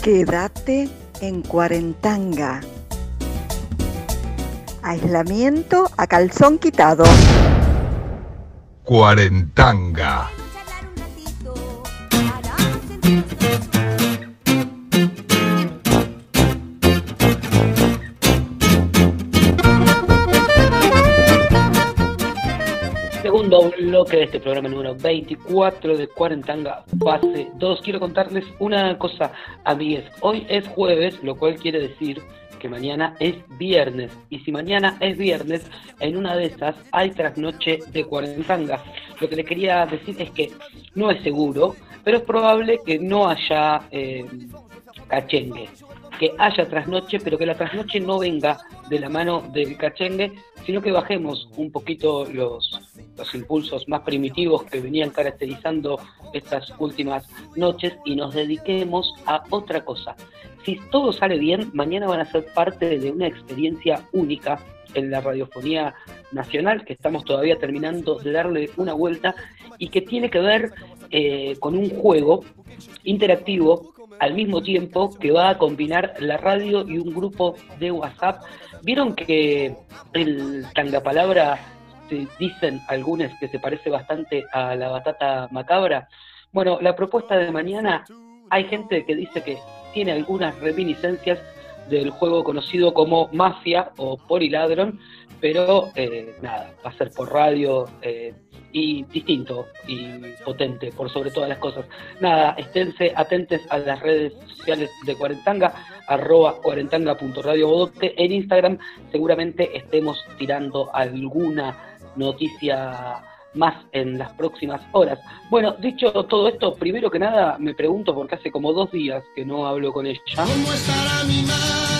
Quédate en Cuarentanga. Aislamiento a calzón quitado. Cuarentanga. Segundo bloque de este programa número 24 de Cuarentanga, fase 2. Quiero contarles una cosa, amigues. Hoy es jueves, lo cual quiere decir que mañana es viernes. Y si mañana es viernes, en una de esas hay trasnoche de Cuarentanga. Lo que le quería decir es que no es seguro, pero es probable que no haya eh, cachengue. Que haya trasnoche, pero que la trasnoche no venga de la mano del cachengue, sino que bajemos un poquito los, los impulsos más primitivos que venían caracterizando estas últimas noches y nos dediquemos a otra cosa. Si todo sale bien, mañana van a ser parte de una experiencia única en la radiofonía nacional, que estamos todavía terminando de darle una vuelta y que tiene que ver eh, con un juego interactivo al mismo tiempo que va a combinar la radio y un grupo de WhatsApp. Vieron que el tangapalabra dicen algunos que se parece bastante a la batata macabra. Bueno, la propuesta de mañana, hay gente que dice que tiene algunas reminiscencias del juego conocido como Mafia o Poliladron, pero eh, nada, va a ser por radio eh, y distinto y potente por sobre todas las cosas. Nada, esténse atentes a las redes sociales de Cuarentanga, arroba cuarentanga.radiobodote. En Instagram seguramente estemos tirando alguna noticia más en las próximas horas. Bueno, dicho todo esto, primero que nada me pregunto, porque hace como dos días que no hablo con ella. ¿Cómo estará mi madre?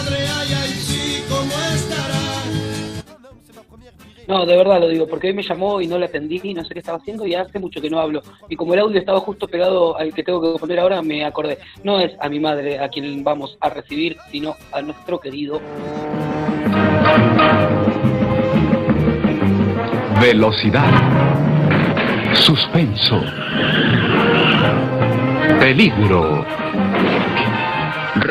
No, de verdad lo digo, porque hoy me llamó y no la atendí y no sé qué estaba haciendo y hace mucho que no hablo. Y como el audio estaba justo pegado al que tengo que poner ahora, me acordé. No es a mi madre a quien vamos a recibir, sino a nuestro querido Velocidad. Suspenso. Peligro.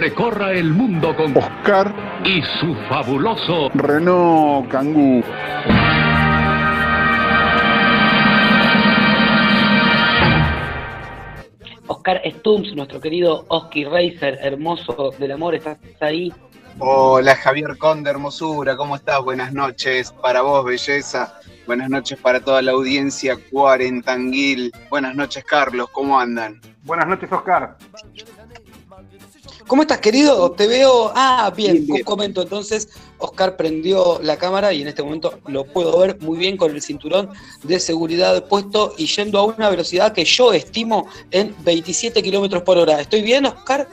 Recorra el mundo con Oscar y su fabuloso Renault Kangoo. Oscar Stumps, nuestro querido Oski Racer, hermoso del amor, estás ahí. Hola Javier Conde, hermosura, ¿cómo estás? Buenas noches para vos, belleza. Buenas noches para toda la audiencia cuarentanguil. Buenas noches, Carlos, ¿cómo andan? Buenas noches, Oscar. ¿Cómo estás, querido? Te veo. Ah, bien, Bien, bien. comento. Entonces, Oscar prendió la cámara y en este momento lo puedo ver muy bien con el cinturón de seguridad puesto y yendo a una velocidad que yo estimo en 27 kilómetros por hora. ¿Estoy bien, Oscar?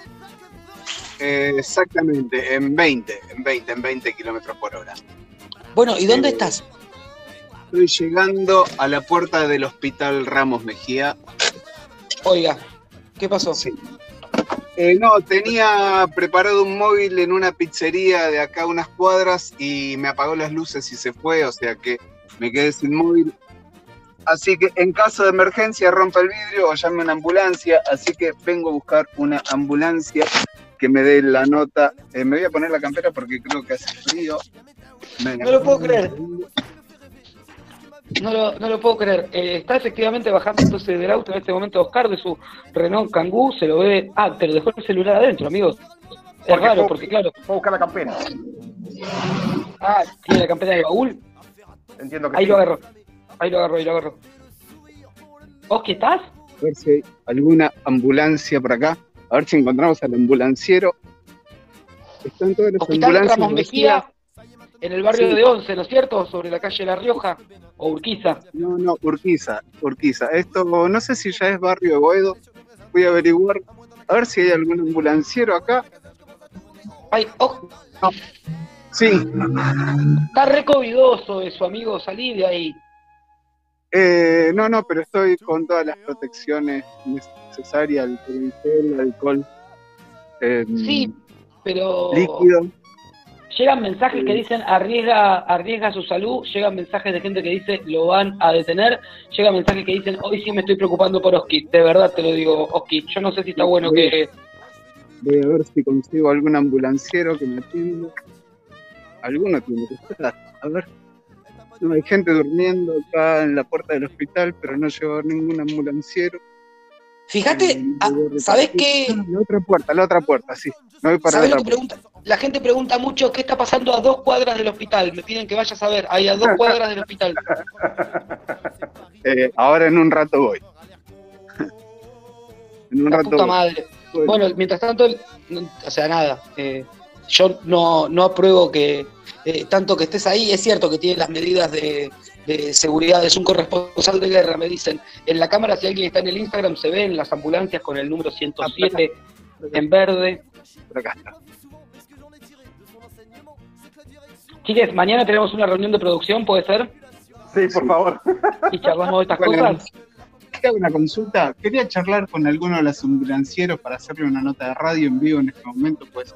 Eh, exactamente, en 20, en 20, en 20 kilómetros por hora. Bueno, ¿y dónde Eh, estás? Estoy llegando a la puerta del Hospital Ramos Mejía. Oiga, ¿qué pasó? Sí. Eh, no, tenía preparado un móvil en una pizzería de acá a unas cuadras y me apagó las luces y se fue, o sea que me quedé sin móvil. Así que en caso de emergencia rompa el vidrio o llame a una ambulancia, así que vengo a buscar una ambulancia que me dé la nota. Eh, me voy a poner la campera porque creo que hace frío. No lo puedo creer. No lo, no lo puedo creer. Eh, está efectivamente bajando entonces del auto en este momento Oscar de su Renault Kangoo. Se lo ve. Ah, pero dejó el celular adentro, amigos. Es Porque raro, fue- porque claro. Voy a buscar la campera. Ah, tiene la campera del baúl. Entiendo que Ahí sí. lo agarró. Ahí lo agarró, ahí lo agarró. ¿Oski estás? A ver si hay alguna ambulancia por acá. A ver si encontramos al ambulanciero. Están todas las Hospital ambulancias Ramos Mejía. En el barrio Sí. de Once, ¿no es cierto? Sobre la calle La Rioja o Urquiza. No, no, Urquiza, Urquiza. Esto no sé si ya es barrio de Boedo. Voy a averiguar. A ver si hay algún ambulanciero acá. Ay, oh, Sí, está recovidoso de su amigo, salí de ahí. eh, no, no, pero estoy con todas las protecciones necesarias, gel, alcohol, eh, Sí, pero líquido. Llegan mensajes que dicen arriesga, arriesga su salud, llegan mensajes de gente que dice lo van a detener, llegan mensajes que dicen hoy sí me estoy preocupando por Oski, de verdad te lo digo, Oski, yo no sé si está bueno que Voy a ver si consigo algún ambulanciero que me atienda. Alguno tiene que estar. A ver. No, hay gente durmiendo acá en la puerta del hospital, pero no llegó ningún ambulanciero. Fíjate, ah. ¿sabés qué? La otra puerta, la otra puerta, sí. Me voy para ¿Sabés la otra pregunta? La gente pregunta mucho qué está pasando a dos cuadras del hospital. Me piden que vayas a ver. Hay a dos <laughs> cuadras del hospital. <laughs> Eh, ahora en un rato voy. <laughs> en un La rato puta voy. madre. Bueno. Bueno, mientras tanto, no- o sea, nada. eh, yo no, no apruebo que eh, tanto que estés ahí. Es cierto que tiene las medidas de, de seguridad. Es un corresponsal de guerra, me dicen. En la cámara, si alguien está en el Instagram, se ven las ambulancias con el número 107 en verde. Por acá está. Chiques, mañana tenemos una reunión de producción, ¿puede ser? Sí, por favor. Y charlamos de estas Bueno, cosas. Hago una consulta. Quería charlar con alguno de los ambulancieros para hacerle una nota de radio en vivo en este momento, pues.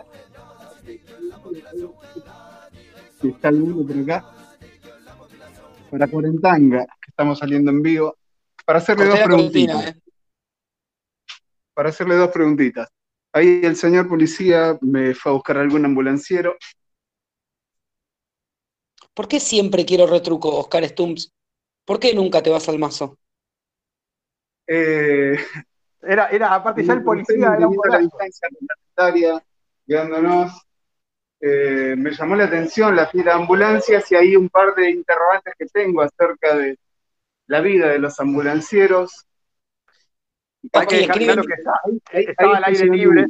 Si está alguno por acá. Para Cuarentanga, que estamos saliendo en vivo. Para hacerle Corté dos cortina, preguntitas. eh. Para hacerle dos preguntitas. Ahí el señor policía me fue a buscar algún ambulanciero. ¿Por qué siempre quiero retruco, Oscar Stumps? ¿Por qué nunca te vas al mazo? Eh, Era, era, aparte ya el policía era un distancia reglamentaria, guiándonos, eh, me llamó la atención la fila de ambulancias y hay un par de interrogantes que tengo acerca de la vida de los ambulancieros. Hay que que está- Ahí- estaba ahí al aire libre.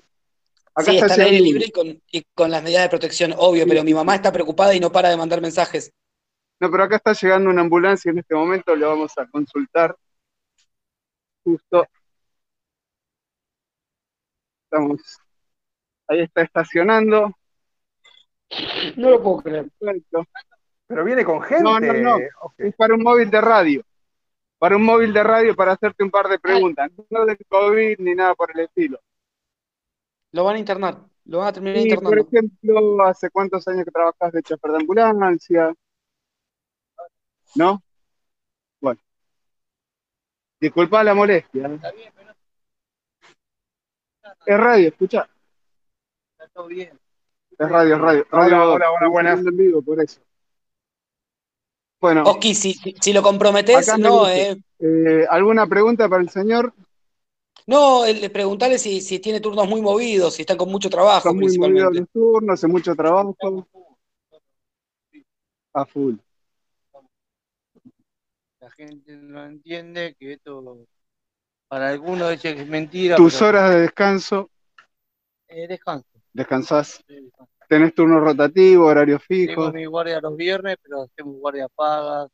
Acá sí, está al aire libre y con, y con las medidas de protección, obvio, pero mi mamá está preocupada y no para de mandar mensajes. No, pero acá está llegando una ambulancia en este momento, lo vamos a consultar. Justo. Estamos. Ahí está estacionando. No lo puedo creer. Perfecto. Pero viene con gente. No, no, no. Es para un móvil de radio. Para un móvil de radio para hacerte un par de preguntas. No del COVID ni nada por el estilo. Lo van a internar, lo van a terminar Y, por internando. ejemplo, ¿hace cuántos años que trabajas de chofer de ambulancia? ¿No? Bueno. Disculpa la molestia. ¿eh? Es radio, escucha. Es radio, es radio. Hola, radio hola, hola, Estamos buenas. en vivo, por eso. Bueno, Oski, si, lo me no, eh. eh, ¿alguna pregunta para el señor? No, el, preguntarle si, si tiene turnos muy movidos, si están con mucho trabajo Son muy movidos los turnos, hace mucho trabajo. A full. La gente no entiende que esto para algunos dice que es mentira. Tus pero, horas de descanso, eh, descanso. Descansás. Tenés turno rotativo, horario Tengo fijo. mi guardia los viernes, pero hacemos guardia pagas.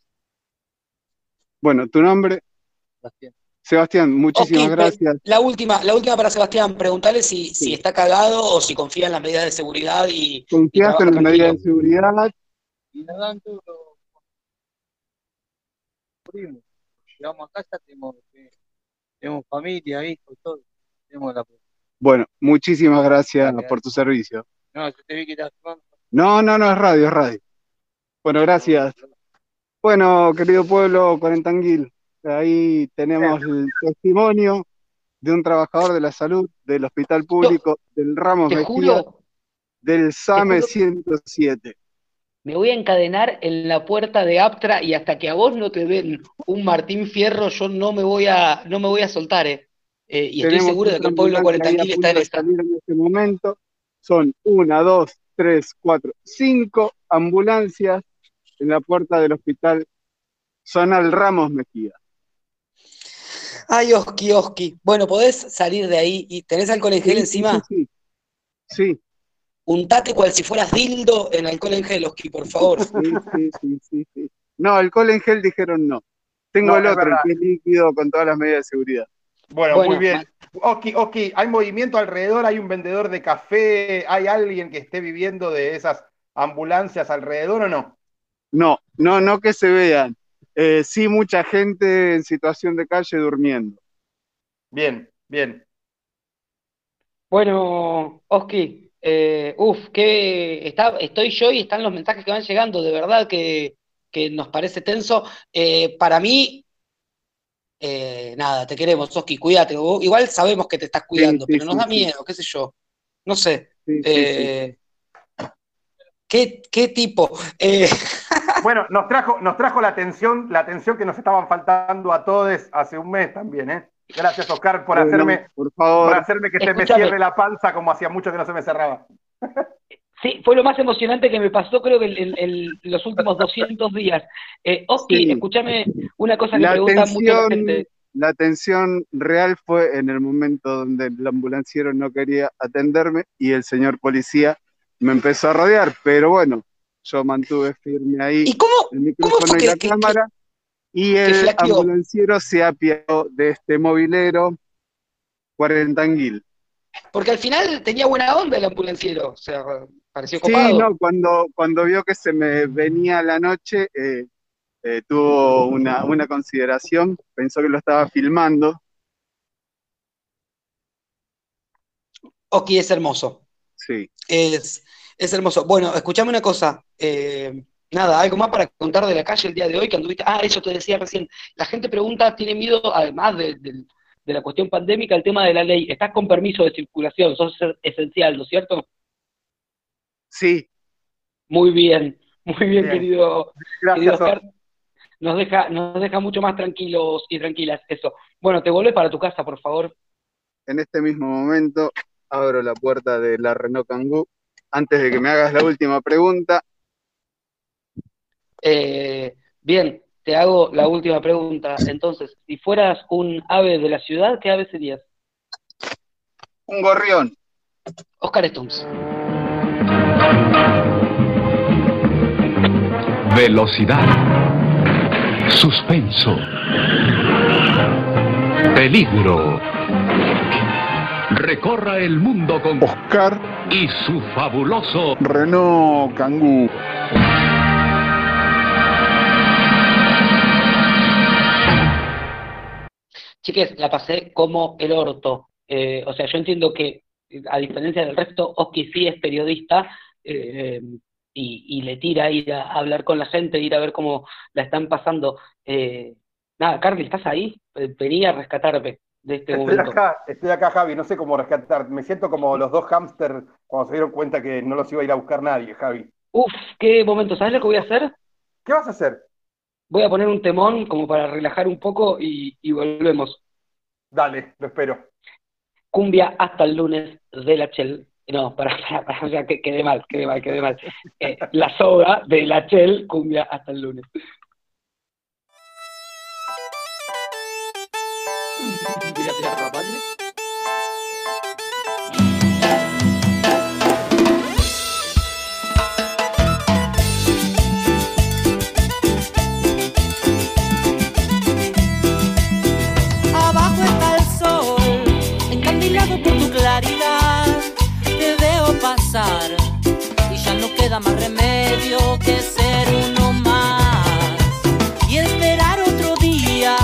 Bueno, tu nombre, Sebastián. Sebastián, muchísimas gracias. La última, la última para Sebastián, preguntarle si, si está cagado o si confía en las medidas de seguridad y, trabaja en las medidas de seguridad. Y nos dan todo lo cubrimos. Llegamos a casa, tenemos, eh, tenemos familia, hijos, todo. Tenemos la... Bueno, muchísimas gracias por tu servicio. No, yo te vi que estás. No, no, no, es radio, es radio. Bueno, gracias. Bueno, querido pueblo Cuarentanguil, ahí tenemos el testimonio de un trabajador de la salud del hospital público del Ramos Mejía, juro, del SAME juro- 107. me voy a encadenar en la puerta de Aptra y hasta que a vos no te den un Martín Fierro, yo no me voy a, no me voy a soltar, eh. Eh, y estoy seguro de que el pueblo cuarentanquil está en esta. salir en este momento. Son una, dos, tres, cuatro, cinco ambulancias en la puerta del hospital Zonal Ramos Mejía. Ay, Oski, Oski. Bueno, podés salir de ahí y tenés alcohol en gel Sí, encima. Sí, sí, sí. Untate cual si fueras dildo en alcohol en gel, Oski, por favor. Sí, sí, sí, sí, sí. No, alcohol en gel dijeron no. Tengo No, el otro, que es líquido con todas las medidas de seguridad. Bueno, Bueno, muy bien. Oski, Oski, ¿hay movimiento alrededor? ¿Hay un vendedor de café? ¿Hay alguien que esté viviendo de esas ambulancias alrededor o no? No, no, no que se vean. Eh, sí, mucha gente en situación de calle durmiendo. Bien, bien. Bueno, Oski, eh, uf, que está, estoy yo y están los mensajes que van llegando, de verdad que, que nos parece tenso. Eh, para mí, eh, nada, te queremos, Oski, cuídate. O- Igual sabemos que te estás cuidando, sí, pero nos da sí. miedo, qué sé yo. No sé. Sí, sí, Eh, ¿qué, qué tipo? Eh, <laughs> Bueno, nos trajo, nos trajo la atención, la atención que nos estaban faltando a todos hace un mes también, ¿eh? Gracias, Oscar, por hacerme, por favor. por hacerme que se me cierre la panza como hacía mucho que no se me cerraba. <laughs> sí, fue lo más emocionante que me pasó, creo que en, los últimos 200 días. Eh, Sí. escúchame una cosa que La pregunta mucho la tensión, gente. la tensión real fue en el momento donde el ambulanciero no quería atenderme y el señor policía me empezó a rodear, pero bueno, yo mantuve firme ahí ¿Y cómo, el cómo micrófono fue y que, la que- que- cámara y el ambulanciero se apiadó de este movilero cuarentanguil. Porque al final tenía buena onda el ambulanciero, o sea, pareció Sí, copado. no, cuando, cuando vio que se me venía la noche, eh, eh, tuvo una, una consideración, pensó que lo estaba filmando. Oski es hermoso. Sí. Es, es hermoso. Bueno, escuchame una cosa. eh, nada, algo más para contar de la calle el día de hoy que anduviste. Ah, eso te decía recién. La gente pregunta, tiene miedo, además de, de- de la cuestión pandémica, el tema de la ley. Estás con permiso de circulación, sos esencial, ¿no es cierto? Sí, Muy bien, muy bien, Bien. querido, Gracias, querido Oscar. Oscar. Nos deja, nos deja mucho más tranquilos y tranquilas eso. Bueno, te volvés para tu casa, por favor. en este mismo momento abro la puerta de la Renault Kangoo. Antes de que me hagas la última pregunta, Eh, bien, te hago la última pregunta. Entonces, si fueras un ave de la ciudad, ¿qué ave serías? un gorrión. Oscar Stumps. Velocidad. Suspenso. Peligro. Recorra el mundo con Oscar y su fabuloso Renault Kangoo. Chiques, la pasé como el orto. Eh, o sea, yo entiendo que, a diferencia del resto, Oski sí es periodista eh, y, y le tira ir a hablar con la gente, ir a ver cómo la están pasando. Eh, nada, Carly, ¿estás ahí? Eh, Vení a rescatarme de este Estoy momento. acá, estoy acá, Javi, no sé cómo rescatar. Me siento como los dos hámsters cuando se dieron cuenta que no los iba a ir a buscar nadie, Javi. Uf, qué momento. ¿Sabes lo que voy a hacer? ¿Qué vas a hacer? Voy a poner un temón como para relajar un poco y, y volvemos. Dale, lo espero. Cumbia hasta el lunes de la Chel. No, para, para, para, o sea, que quede mal, quede mal, quede mal. Eh, la soga de la Chel, cumbia hasta el lunes. Queda más remedio que ser uno más. Y esperar otro día,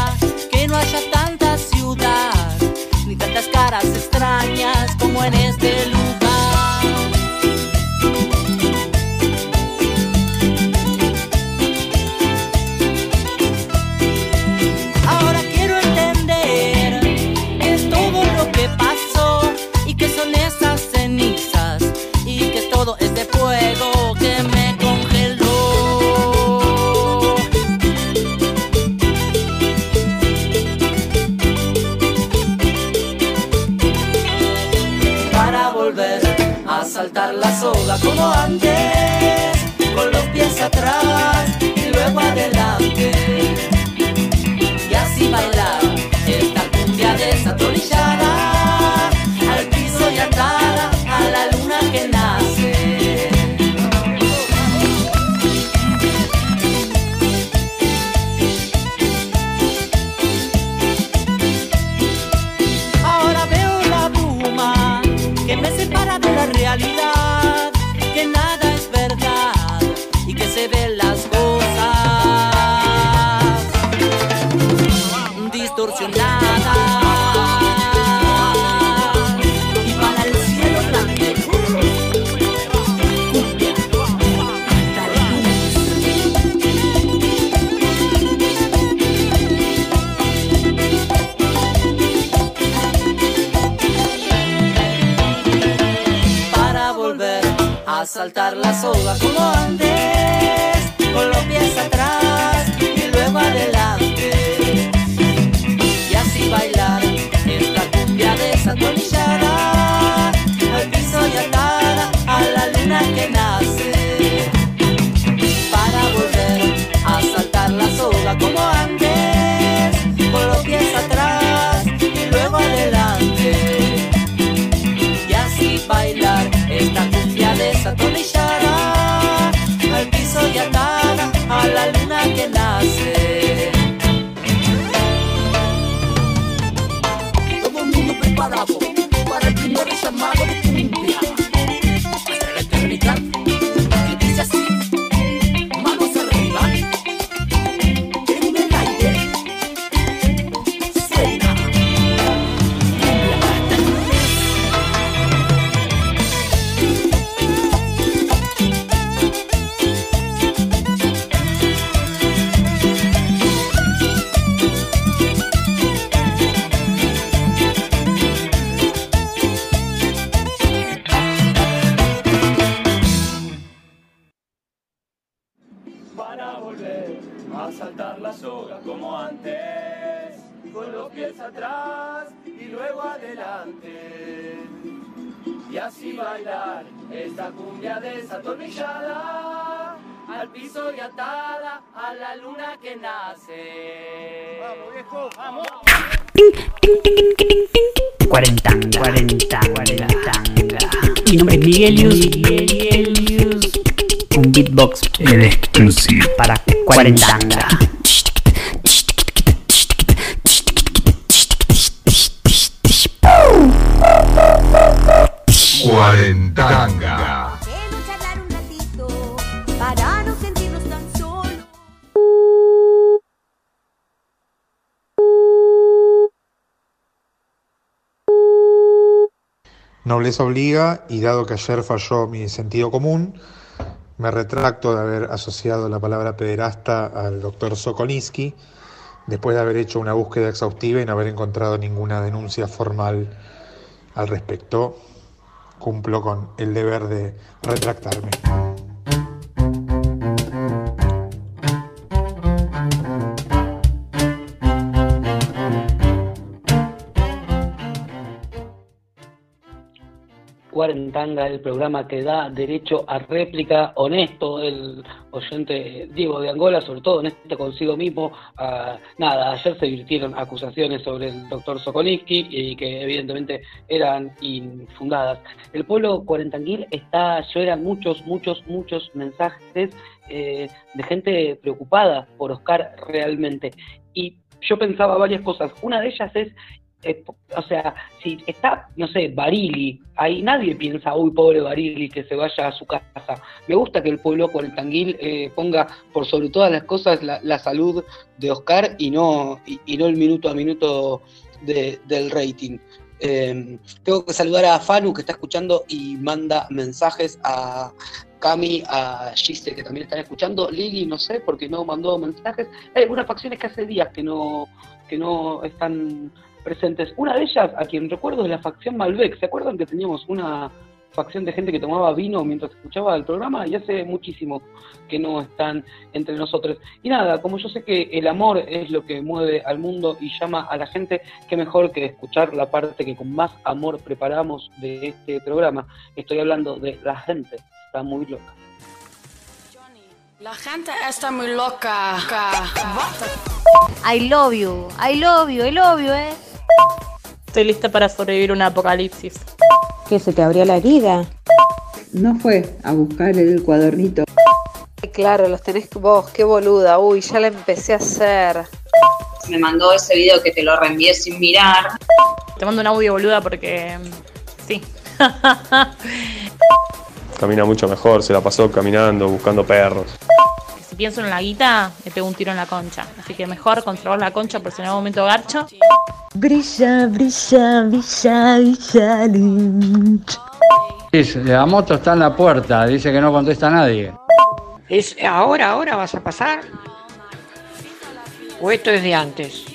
que no haya tanta ciudad, ni tantas caras extrañas como en este lugar. Este fuego que me congeló. Para volver a saltar la soga como antes, con los pies atrás y luego adelante y así bailar esta cumbia desatornillada al piso y atada a la luna que nace. La soga como antes, con los pies atrás y luego adelante. Y así bailar esta cumbia desatornillada, al piso y atada a la luna que nace. Para volver a saltar la soga como antes, con los pies atrás y luego adelante. Y así bailar Todo mundo preparado para el primer llamado cuarentanga. Cuarentanga. Nobleza obliga y dado que ayer falló mi sentido común, me retracto de haber asociado la palabra pederasta al doctor Sokolinsky después de haber hecho una búsqueda exhaustiva y no haber encontrado ninguna denuncia formal al respecto. Cumplo con el deber de retractarme. Cuarentanga, el programa que da derecho a réplica honesto, el oyente Diego de Angola, sobre todo honesto consigo mismo. Ah, nada, ayer se virtieron acusaciones sobre el doctor Sokolinsky y que evidentemente eran infundadas. El pueblo cuarentanguil está, yo eran muchos, muchos, muchos mensajes eh, de gente preocupada por Oscar realmente. Y yo pensaba varias cosas. Una de ellas es eh, o sea, si está, no sé, Barili, ahí nadie piensa, uy, pobre Barili, que se vaya a su casa. Me gusta que el pueblo cuarentanguil eh, ponga por sobre todas las cosas la, salud de Oscar y no, y, no el minuto a minuto de- del rating. Eh, tengo que saludar a Fanu que está escuchando y manda mensajes a Cami, a Gise que también están escuchando. Lili, no sé, porque no mandó mensajes. Hay algunas facciones que hace días que no, que no están presentes. Una de ellas, a quien recuerdo, es la facción Malbec. ¿Se acuerdan que teníamos una facción de gente que tomaba vino mientras escuchaba el programa? Y hace muchísimo que no están entre nosotros. Y nada, como yo sé que el amor es lo que mueve al mundo y llama a la gente, qué mejor que escuchar la parte que con más amor preparamos de este programa. Estoy hablando de la gente. Está muy loca. La gente está muy loca. I love you, I love you, I love you, eh. Estoy lista para sobrevivir un apocalipsis. Que se te abrió la herida. No fue a buscar el cuadernito. Claro, los tenés vos, qué boluda. Uy, ya la empecé a hacer. Me mandó ese video que te lo reenvié sin mirar. Te mando un audio boluda porque. Sí. <laughs> Camina mucho mejor, se la pasó caminando, buscando perros. Si pienso en la guita, me pego un tiro en la concha. Así que mejor conservar la concha por si en algún momento garcho. Brilla, brilla, brilla, brilla. luz. Dice, La moto está en la puerta, dice que no contesta a nadie. ¿Es ahora, ahora vas a pasar? ¿O esto es de antes?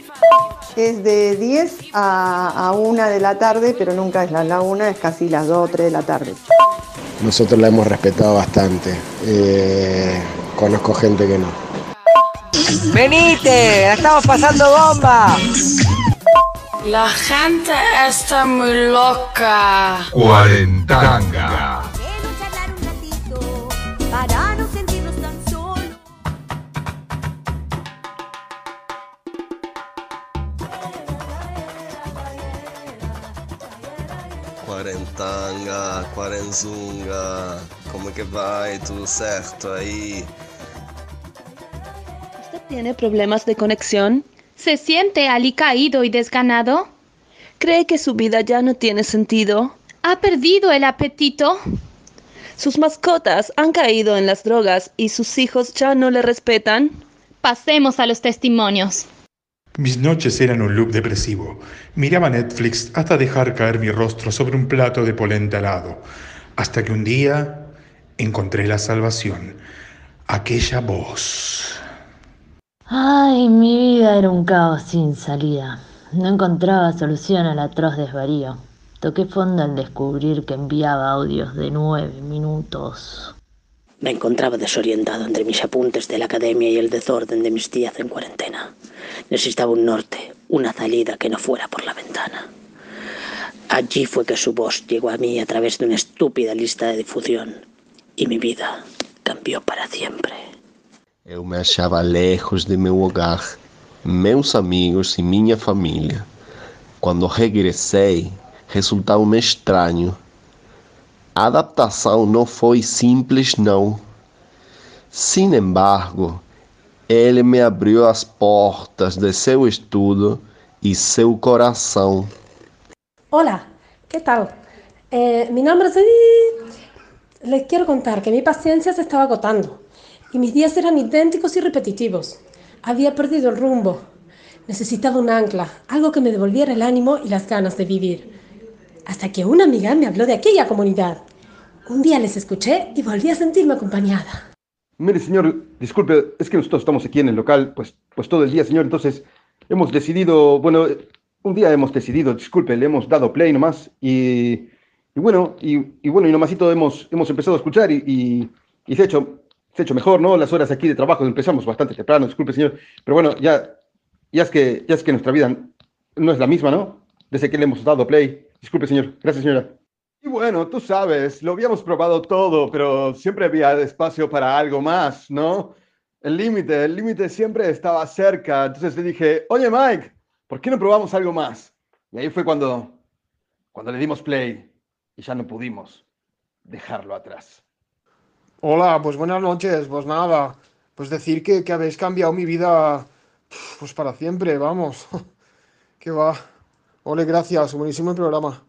Es de 10 a, a 1 de la tarde, pero nunca es la, la 1, es casi las 2 o 3 de la tarde. nosotros la hemos respetado bastante. Eh, conozco gente que no. ¡Venite! ¡La estamos pasando bomba! La gente está muy loca. Cuarentanga. Quarentanga, quarenzunga, como que vai? Tudo certo aí? ¿Usted tiene problemas de conexión? ¿Se siente alicaído y desganado? ¿Cree que su vida ya no tiene sentido? ¿Ha perdido el apetito? ¿Sus mascotas han caído en las drogas y sus hijos ya no le respetan? Pasemos a los testimonios. Mis noches eran un loop depresivo. Miraba Netflix hasta dejar caer mi rostro sobre un plato de polenta helado, hasta que un día encontré la salvación. Aquella voz. Ay, mi vida era un caos sin salida. No encontraba solución al atroz desvarío. Toqué fondo al descubrir que enviaba audios de nueve minutos. Me encontraba desorientado entre mis apuntes de la academia y el desorden de mis días en cuarentena. Necesitaba un norte, una salida que no fuera por la ventana. Allí fue que su voz llegó a mí a través de una estúpida lista de difusión y mi vida cambió para siempre. Eu me achava lejos de meu hogar, meus amigos e minha família. Quando regressei, resultava-me estranho. A adaptação não foi simples, não. Sin embargo, ele me abriu as portas de seu estudo e seu coração. Hola, ¿qué tal? Eh, mi nombre es... Les quiero contar que mi paciencia se estaba agotando y mis días eran idénticos y repetitivos. Había perdido el rumbo. Necesitaba un ancla, algo que me devolviera el ánimo y las ganas de vivir. Hasta que una amiga me habló de aquella comunidad. Un día les escuché y volví a sentirme acompañada. Mire, señor, disculpe, es que nosotros estamos aquí en el local, pues, pues todo el día, señor, entonces hemos decidido, bueno, un día hemos decidido, disculpe, le hemos dado play nomás y, y bueno, y, y bueno, y nomasito hemos, hemos empezado a escuchar y, y, y se, ha hecho, se hecho mejor, ¿no? Las horas aquí de trabajo empezamos bastante temprano, disculpe, señor, pero bueno, ya, ya, es, que, ya es que nuestra vida no es la misma, ¿no? Desde que le hemos dado play. Disculpe, señor. Gracias, señora. Y bueno, tú sabes, lo habíamos probado todo, pero siempre había espacio para algo más, ¿no? El límite, el límite siempre estaba cerca. Entonces le dije, oye Mike, ¿por qué no probamos algo más? Y ahí fue cuando, cuando le dimos play y ya no pudimos dejarlo atrás. Hola, pues buenas noches. Pues nada, pues decir que, que habéis cambiado mi vida pues para siempre, vamos. <laughs> que va. Ole, gracias, buenísimo el programa.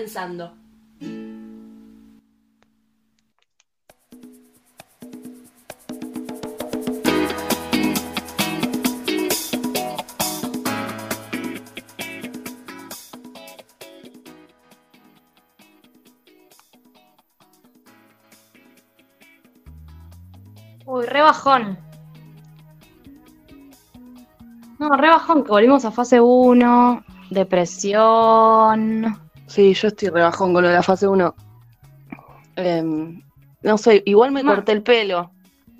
Pensando. Uy, re bajón. No, re bajón, que volvimos a fase 1, depresión. Sí, yo estoy rebajón con lo de la fase 1. Em, no sé, igual me Ma. corté el pelo.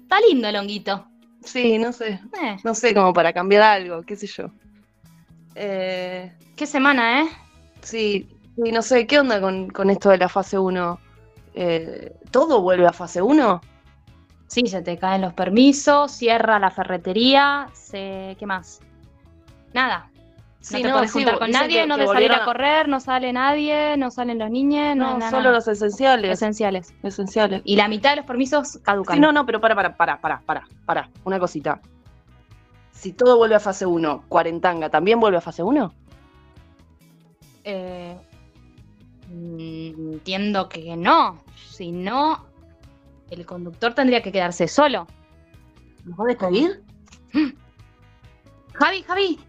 Está lindo el honguito. Sí, no sé. Eh, No sé, como para cambiar algo, qué sé yo. Eh, qué semana, ¿eh? sí, sí, no sé, ¿qué onda con, con esto de la fase 1? Eh, ¿Todo vuelve a fase 1? Sí, se te caen los permisos, cierra la ferretería, se... ¿qué más? Nada. Sí, no te no, podés sí, juntar con nadie, que- no que de salir a correr, no sale nadie, no salen los niños, no, No, nada, solo nada. los esenciales. esenciales. Esenciales. Y la mitad de los permisos caducan. Sí, no, no, pero para, para, para, para, para, para. Una cosita. Si todo vuelve a fase 1, Cuarentanga también vuelve a fase 1. Eh, mm, entiendo que no. Si no, el conductor tendría que quedarse solo. ¿Nos va a despedir? <gasps> Javi, Javi.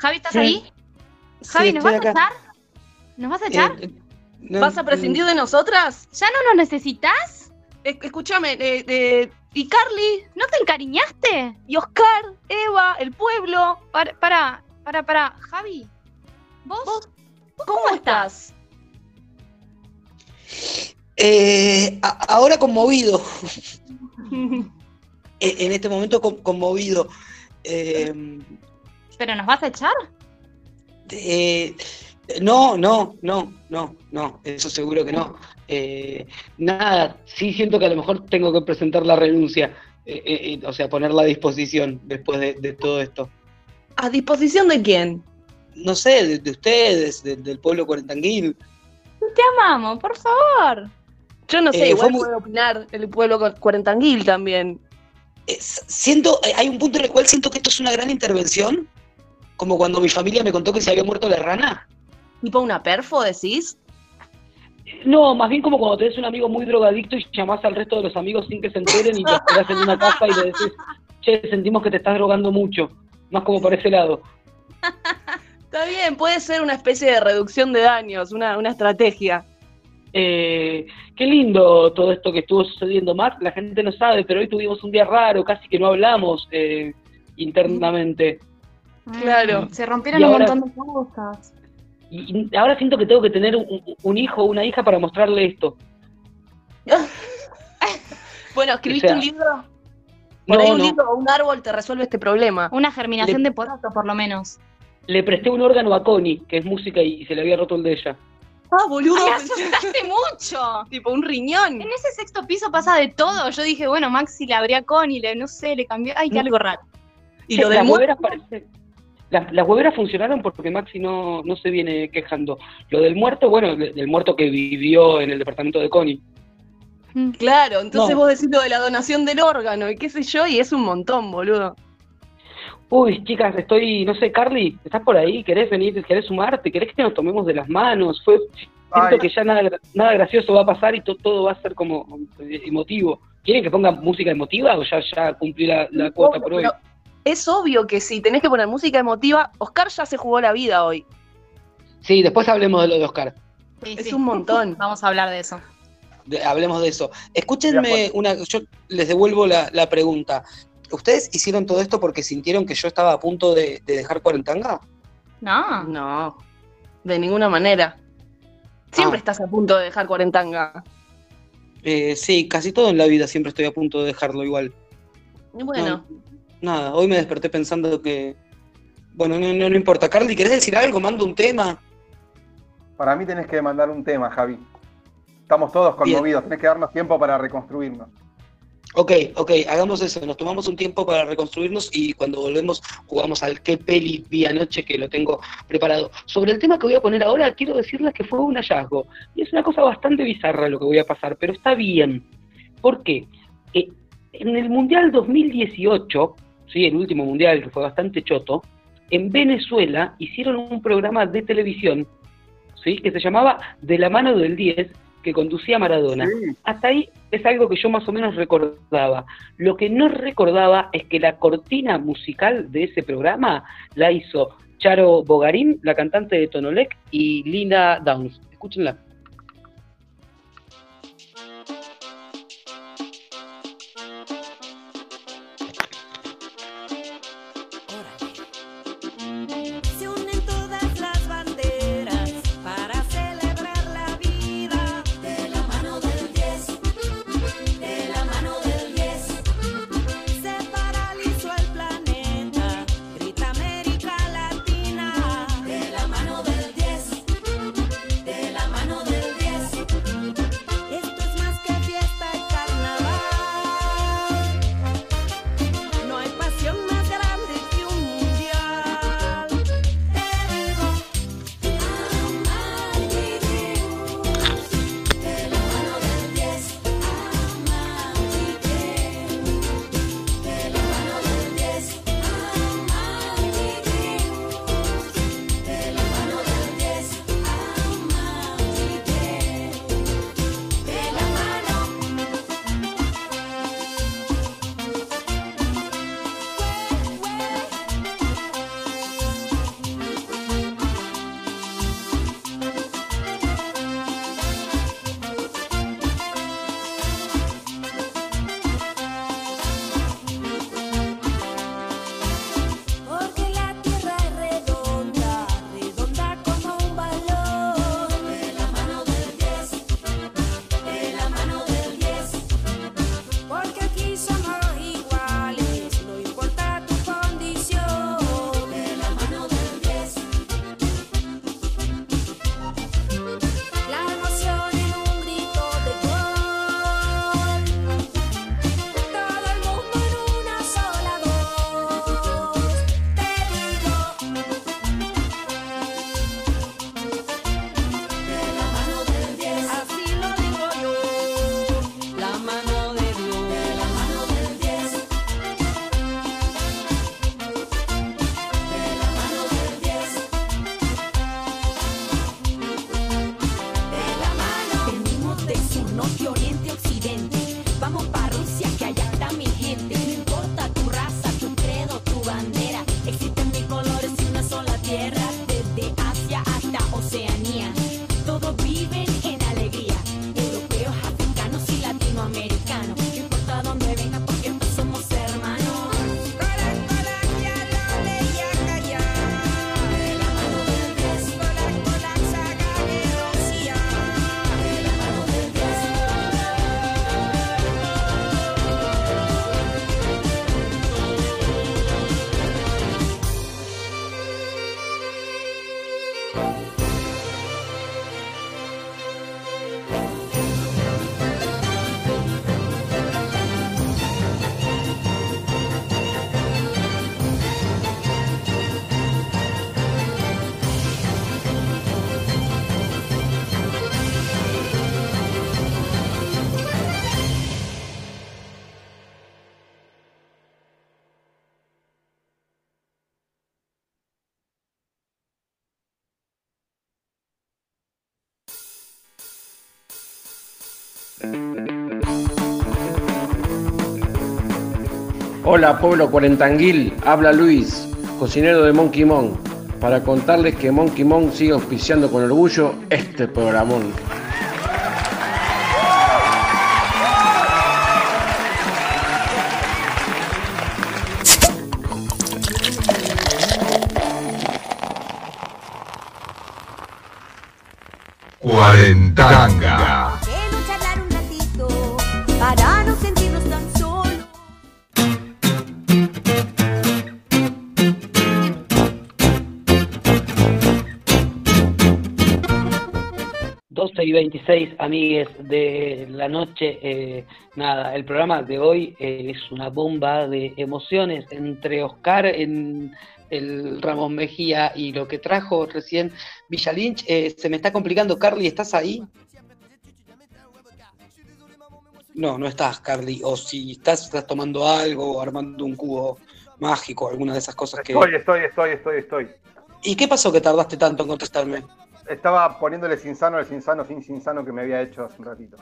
Javi, ¿estás Sí. ahí? Javi, Sí, ¿nos vas a echar? ¿Nos vas a echar? Eh, no, ¿Vas a prescindir de nosotras? ¿Ya no nos necesitas? Eh, escúchame, eh, eh, ¿y Carly? ¿No te encariñaste? ¿Y Oscar? ¿Eva? ¿El pueblo? Para, para, para, para. Javi, ¿vos? ¿Vos ¿Cómo, estás? Eh, a- ahora conmovido. <laughs> E- en este momento con- conmovido. Eh, ¿Pero nos vas a echar? eh, no, no, no, no, no, eso seguro que no. Eh, nada, sí siento que a lo mejor tengo que presentar la renuncia, eh, eh, eh, o sea, ponerla a disposición después de, de todo esto. ¿A disposición de quién? No sé, de, de ustedes, de- del pueblo cuarentanguil. Te amamos, por favor. Yo no sé, Eh, igual muy- puede opinar el pueblo cu- cuarentanguil también. Siento, eh, hay un punto en el cual siento que esto es una gran intervención, como cuando mi familia me contó que se había muerto la rana. ¿Tipo una perfo, decís? No, más bien como cuando tenés un amigo muy drogadicto y llamás al resto de los amigos sin que se enteren y te <laughs> esperás en una casa y le decís, che, sentimos que te estás drogando mucho. Más como por ese lado. <laughs> Está bien, puede ser una especie de reducción de daños, una, una estrategia. Eh, qué lindo todo esto que estuvo sucediendo, Max. La gente no sabe, pero hoy tuvimos un día raro, casi que no hablamos eh, internamente. Claro. Se rompieron Y un ahora- montón de cosas. Y y ahora siento que tengo que tener un, un hijo o una hija para mostrarle esto. <laughs> Bueno, ¿escribiste O sea, un libro? Por no, ahí un no. libro o un árbol te resuelve este problema. Una germinación Le- de poroto, por lo menos. Le presté un órgano a Connie, que es música, y, y se le había roto el de ella. Ah, boludo. ¡Ay, asustaste mucho! <laughs> tipo un riñón. En ese sexto piso pasa de todo. Yo dije, bueno, Maxi le abría con y le, no sé, le cambió. Ay, que algo raro. Y lo del muerto. parece- Las, las hueveras funcionaron porque Maxi no, no se viene quejando. Lo del muerto, bueno, de- del muerto que vivió en el departamento de Connie. Claro, entonces No. vos decís lo de la donación del órgano y qué sé yo, y es un montón, boludo. Uy, chicas, estoy, no sé, Carly, ¿estás por ahí? ¿Querés venir? ¿Querés sumarte? ¿Querés que nos tomemos de las manos? Fue, siento Ay. que ya nada, nada gracioso va a pasar y to- todo va a ser como eh, emotivo. ¿Quieren que ponga música emotiva o ya, ya cumplí la, la cuota por hoy? Es obvio que si tenés que poner música emotiva, Oscar ya se jugó la vida hoy. Sí, después hablemos de lo de Oscar. es un montón. <laughs> Vamos a hablar de eso. De- hablemos de eso. Escúchenme una, yo les devuelvo la, la pregunta. ¿Ustedes hicieron todo esto porque sintieron que yo estaba a punto de, de dejar Cuarentanga? No. No, de ninguna manera. Siempre Ah. estás a punto de dejar cuarentanga. Eh, sí, casi todo en la vida siempre estoy a punto de dejarlo igual. Bueno, Nada, hoy me desperté pensando que... Bueno, no, no, no importa. Carly, ¿querés decir algo? Mando un tema. Para mí tenés que mandar un tema, Javi. Estamos todos conmovidos, tenés que darnos tiempo para reconstruirnos. Ok, ok, hagamos eso. Nos tomamos un tiempo para reconstruirnos y cuando volvemos jugamos al qué peli vi anoche que lo tengo preparado. Sobre el tema que voy a poner ahora, quiero decirles que fue un hallazgo. Y es una cosa bastante bizarra lo que voy a pasar, pero está bien. ¿Por qué? Eh, en el Mundial 2018, ¿sí? el último Mundial que fue bastante choto, en Venezuela hicieron un programa de televisión ¿sí? que se llamaba De la mano del 10, que conducía Maradona. Hasta ahí es algo que yo más o menos recordaba. Lo que no recordaba es que la cortina musical de ese programa la hizo Charo Bogarín, la cantante de Tonolec, y Linda Downs. Escúchenla. Hola pueblo cuarentanguil, habla Luis, cocinero de Monkey Mon, para contarles que Monkey Mon sigue auspiciando con orgullo este programón. 12 y 26, amigues de la noche. eh, nada, el programa de hoy eh, es una bomba de emociones entre Oscar en el Ramos Mejía y lo que trajo recién Villa Lynch. Eh, se me está complicando, Carly, ¿estás ahí? No, no estás, Carly. O si estás, estás tomando algo o armando un cubo mágico, alguna de esas cosas que. Estoy, estoy, estoy, estoy, estoy. ¿Y qué pasó que tardaste tanto en contestarme? Estaba poniéndole sinsano al sinsano sin sinsano que me había hecho hace un ratito.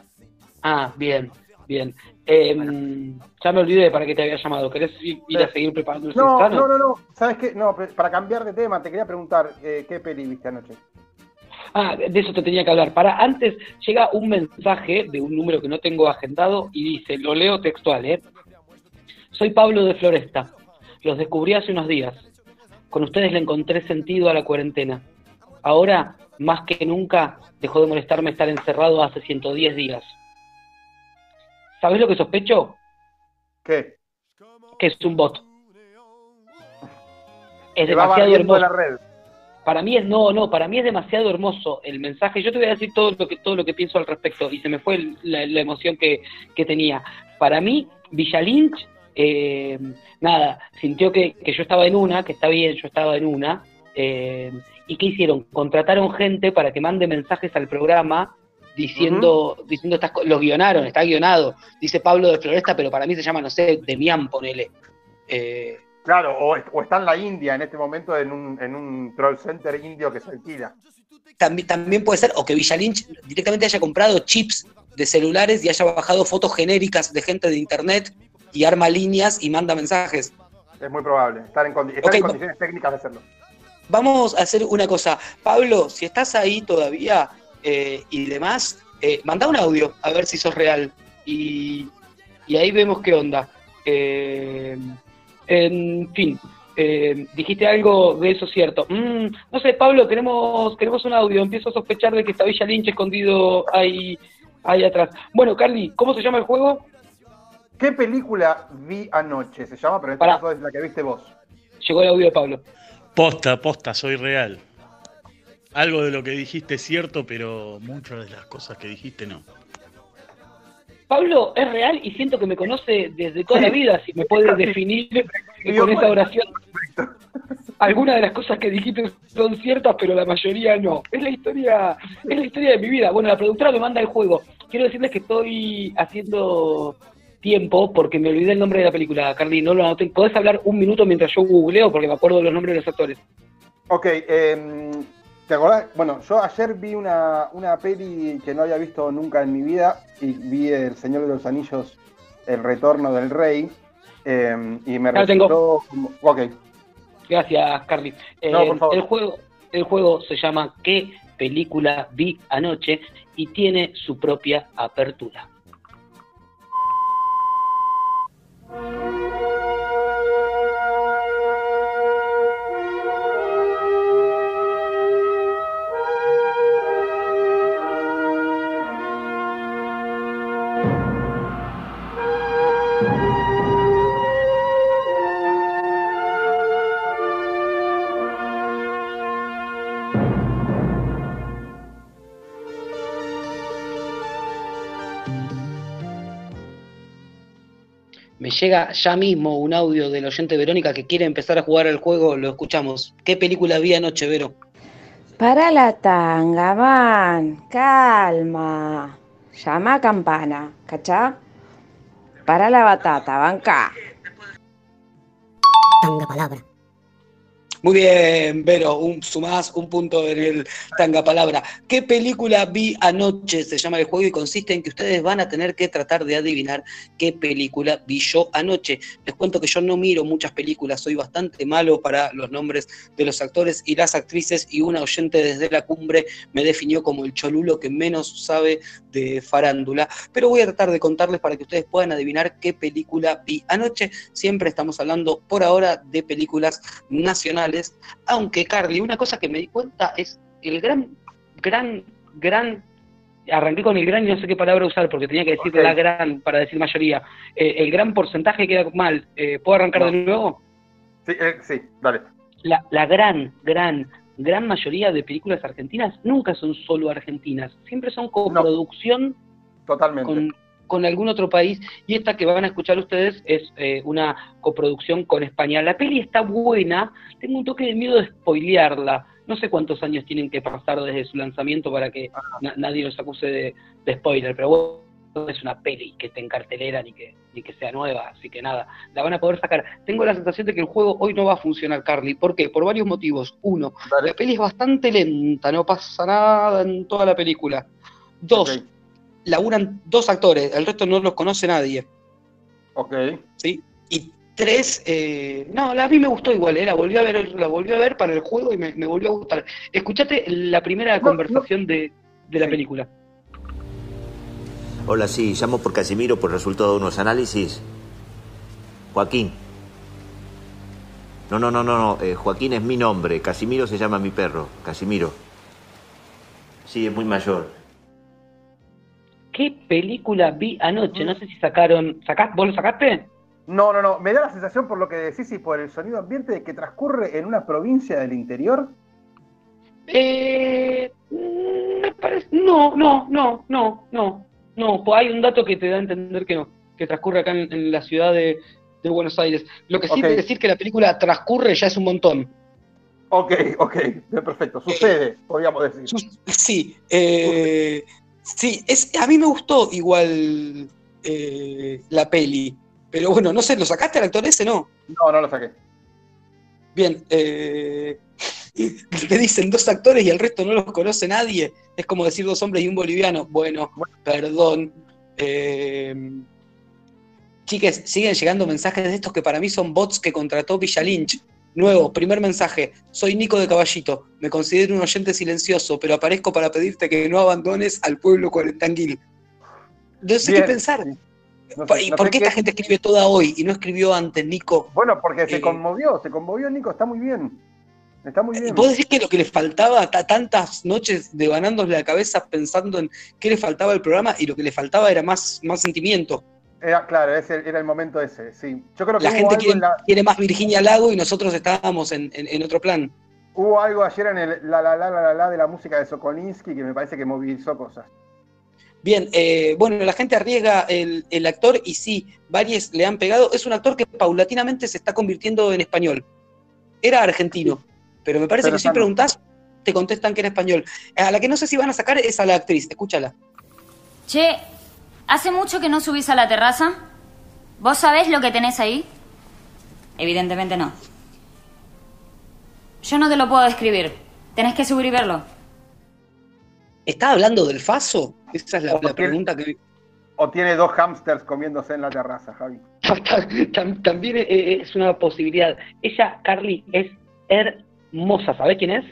Ah, bien, bien. Em, ya me olvidé para qué te había llamado. ¿Querés ir, a seguir preparando el No, sinsano? no, no, no. ¿Sabes qué? No, para cambiar de tema, te quería preguntar, eh, ¿qué peli viste anoche? Ah, de eso te tenía que hablar. Para antes llega un mensaje de un número que no tengo agendado y dice, lo leo textual, ¿eh? Soy Pablo de Floresta. Los descubrí hace unos días. Con ustedes le encontré sentido a la cuarentena. Ahora, más que nunca, dejó de molestarme estar encerrado hace 110 días. ¿Sabes lo que sospecho? ¿Qué? Que es un bot. Es demasiado hermoso. la red. Para mí es no, no, para mí es demasiado hermoso el mensaje. Yo te voy a decir todo lo que todo lo que pienso al respecto y se me fue el- la, la emoción que, que tenía. Para mí Villa Lynch, eh, nada, sintió que, que yo estaba en una, que está bien, yo estaba en una. eh, ¿Y qué hicieron? Contrataron gente para que mande mensajes al programa diciendo, diciendo estas. Los guionaron, está guionado. Dice Pablo de Floresta, pero para mí se llama, no sé, Demián, ponele. Eh, Claro, o, est- o está en la India en este momento en un, en un troll center indio que se alquila. También, también puede ser, o que Villa Lynch directamente haya comprado chips de celulares y haya bajado fotos genéricas de gente de internet y arma líneas y manda mensajes. Es muy probable. Estar en, condi- estar Ok, en va- condiciones técnicas de hacerlo. Vamos a hacer una cosa. Pablo, si estás ahí todavía eh, y demás, eh, manda un audio a ver si sos real. Y, y ahí vemos qué onda. Eh, en fin, eh, dijiste algo de eso cierto. Mm, no sé, Pablo, queremos, queremos un audio. Empiezo a sospechar de que está Villa Lynch escondido ahí, ahí atrás. Bueno, Carly, ¿cómo se llama el juego? ¿Qué película vi anoche? Se llama, pero en este caso es la que viste vos. Llegó el audio de Pablo. Posta, posta, soy real. Algo de lo que dijiste es cierto, pero muchas de las cosas que dijiste no. Pablo es real y siento que me conoce desde toda la vida, si me puede definir con esa oración. Algunas de las cosas que dijiste son ciertas, pero la mayoría no. Es la historia, es la historia de mi vida. Bueno, la productora me manda el juego. Quiero decirles que estoy haciendo tiempo porque me olvidé el nombre de la película, Carly, no lo anoté. ¿Podés hablar un minuto mientras yo googleo? Porque me acuerdo de los nombres de los actores. Ok, em, ¿Te acordás? Bueno, yo ayer vi una, una peli que no había visto nunca en mi vida y vi El Señor de los Anillos, El Retorno del Rey. eh, y me tengo. resultó como- Ok. Gracias, Carly. Eh, No, por favor. El juego, el juego se llama ¿Qué película vi anoche? y tiene su propia apertura. Bye. Me llega ya mismo un audio del oyente Verónica que quiere empezar a jugar al juego, lo escuchamos. ¿Qué película vi anoche, Vero? Para la tanga, man. Calma. Llama a campana, ¿cachá? Para la batata, banca. Tanga palabra. Muy bien, Vero, un, sumás un punto en el tanga palabra. ¿Qué película vi anoche? Se llama el juego y consiste en que ustedes van a tener que tratar de adivinar qué película vi yo anoche. Les cuento que yo no miro muchas películas, soy bastante malo para los nombres de los actores y las actrices y una oyente desde la cumbre me definió como el cholulo que menos sabe de farándula. Pero voy a tratar de contarles para que ustedes puedan adivinar qué película vi anoche. Siempre estamos hablando por ahora de películas nacionales, aunque Carly, una cosa que me di cuenta es el gran, gran, gran arranqué con el gran y no sé qué palabra usar porque tenía que decir la gran para decir mayoría. Eh, el gran porcentaje queda mal. Eh, ¿Puedo arrancar de nuevo? Sí, eh, sí, dale. La, la gran, gran, gran mayoría de películas argentinas nunca son solo argentinas. Siempre son coproducción Totalmente. con, con algún otro país. Y esta que van a escuchar ustedes es eh, una coproducción con España. La peli está buena. Tengo un toque de miedo de spoilearla. No sé cuántos años tienen que pasar desde su lanzamiento para que na- nadie los acuse de, de spoiler. Pero bueno, no es una peli que esté en cartelera ni que, ni que sea nueva. Así que nada, la van a poder sacar. Tengo la sensación de que el juego hoy no va a funcionar, Carly. ¿Por qué? Por varios motivos. Uno, la peli es bastante lenta. No pasa nada en toda la película. Dos, laburan dos actores, el resto no los conoce nadie. Ok. ¿Sí? Y tres, eh, no, la, a mí me gustó igual, eh, la volví a ver, la volví a ver para el juego y me, me volvió a gustar. Escuchate la primera conversación de, de la película. Hola, sí, llamo por Casimiro por resultado de unos análisis. Joaquín. No, no, no, no, no. eh, Joaquín es mi nombre. Casimiro se llama mi perro. Casimiro. Sí, es muy mayor. ¿Qué película vi anoche? No sé si sacaron. ¿Sacás? ¿Vos lo sacaste? No, no, no. Me da la sensación por lo que decís y por el sonido ambiente de que transcurre en una provincia del interior. Eh, mm, me parece- no, no, no, no, no, no. pues hay un dato que te da a entender que no, que transcurre acá en, en la ciudad de, de Buenos Aires. Lo que sí Ok. de decir que la película transcurre ya es un montón. Ok, ok. Bien, <laughs> perfecto. Sucede, podríamos decir. Sí, eh, sí, es, a mí me gustó igual eh, la peli, pero bueno, no sé, ¿lo sacaste al actor ese? No. No, no lo saqué. Bien, eh, <laughs> te dicen dos actores y el resto no los conoce nadie. Es como decir dos hombres y un boliviano. Bueno, perdón. Eh, chiques, siguen llegando mensajes de estos que para mí son bots que contrató Villa Lynch. Nuevo, primer mensaje. Soy Nico de Caballito. Me considero un oyente silencioso, pero aparezco para pedirte que no abandones al pueblo cuarentanguil. No sé Bien. qué pensar. No ¿Por- sé- ¿Y no por qué esta gente escribe toda hoy y no escribió antes, Nico? Bueno, porque se Eh, conmovió, se conmovió Nico, está muy bien. Está muy bien. ¿Vos decís que lo que le faltaba, ta- tantas noches devanándole la cabeza pensando en qué le faltaba al programa y lo que le faltaba era más, más sentimiento? Era, claro, ese era el momento ese, sí. Yo creo que La gente quiere, en la- quiere más Virginia Lago y nosotros estábamos en, en- en otro plan. hubo algo ayer en el la la la la la, la de la música de Sokolinsky que me parece que movilizó cosas. Bien, eh, bueno, la gente arriesga el, el actor y sí, varios le han pegado. Es un actor que paulatinamente se está convirtiendo en español. Era argentino, pero me parece Pero que si preguntás, te contestan que era español. A la que no sé si van a sacar es a la actriz, escúchala. Che, ¿hace mucho que no subís a la terraza? ¿Vos sabés lo que tenés ahí? Evidentemente no. Yo no te lo puedo describir. Tenés que subir y verlo. ¿Está hablando del Faso? Esa es la, pregunta que... O tiene dos hamsters comiéndose en la terraza, Javi. <laughs> Tam- También eh, es una posibilidad. Ella, Carly, es hermosa. ¿Sabés quién es?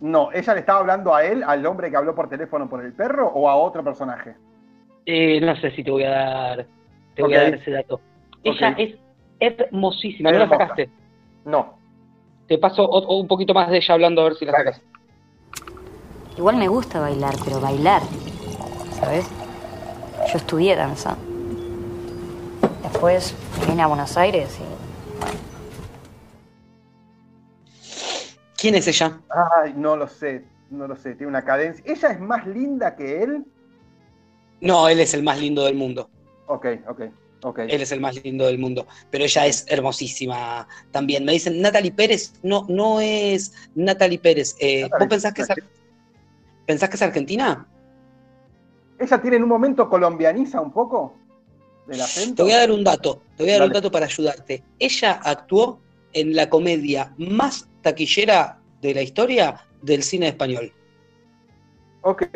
No, ¿ella le estaba hablando a él, al hombre que habló por teléfono por el perro, o a otro personaje? Eh, no sé si te voy a dar, te voy a dar ese dato. Ella es hermosísima. ¿No la sacaste? No. Te paso o- o un poquito más de ella hablando a ver si la sacas. Igual me gusta bailar, pero bailar, ¿sabes? Yo estudié danza. Después vine a Buenos Aires y ¿Quién es ella? Ay, no lo sé, no lo sé, tiene una cadencia. ¿Ella es más linda que él? No, él es el más lindo del mundo. Ok, ok, ok. Él es el más lindo del mundo. Pero ella es hermosísima también. Me dicen Natalie Pérez. No, no es Natalie Pérez. Eh, ¿Vos pensás que, es, pensás que es argentina? ¿Ella tiene en un momento colombianiza un poco? ¿Del Te voy a dar un dato. Te voy a dar un dato para ayudarte. Ella actuó en la comedia más taquillera de la historia del cine español. Ok,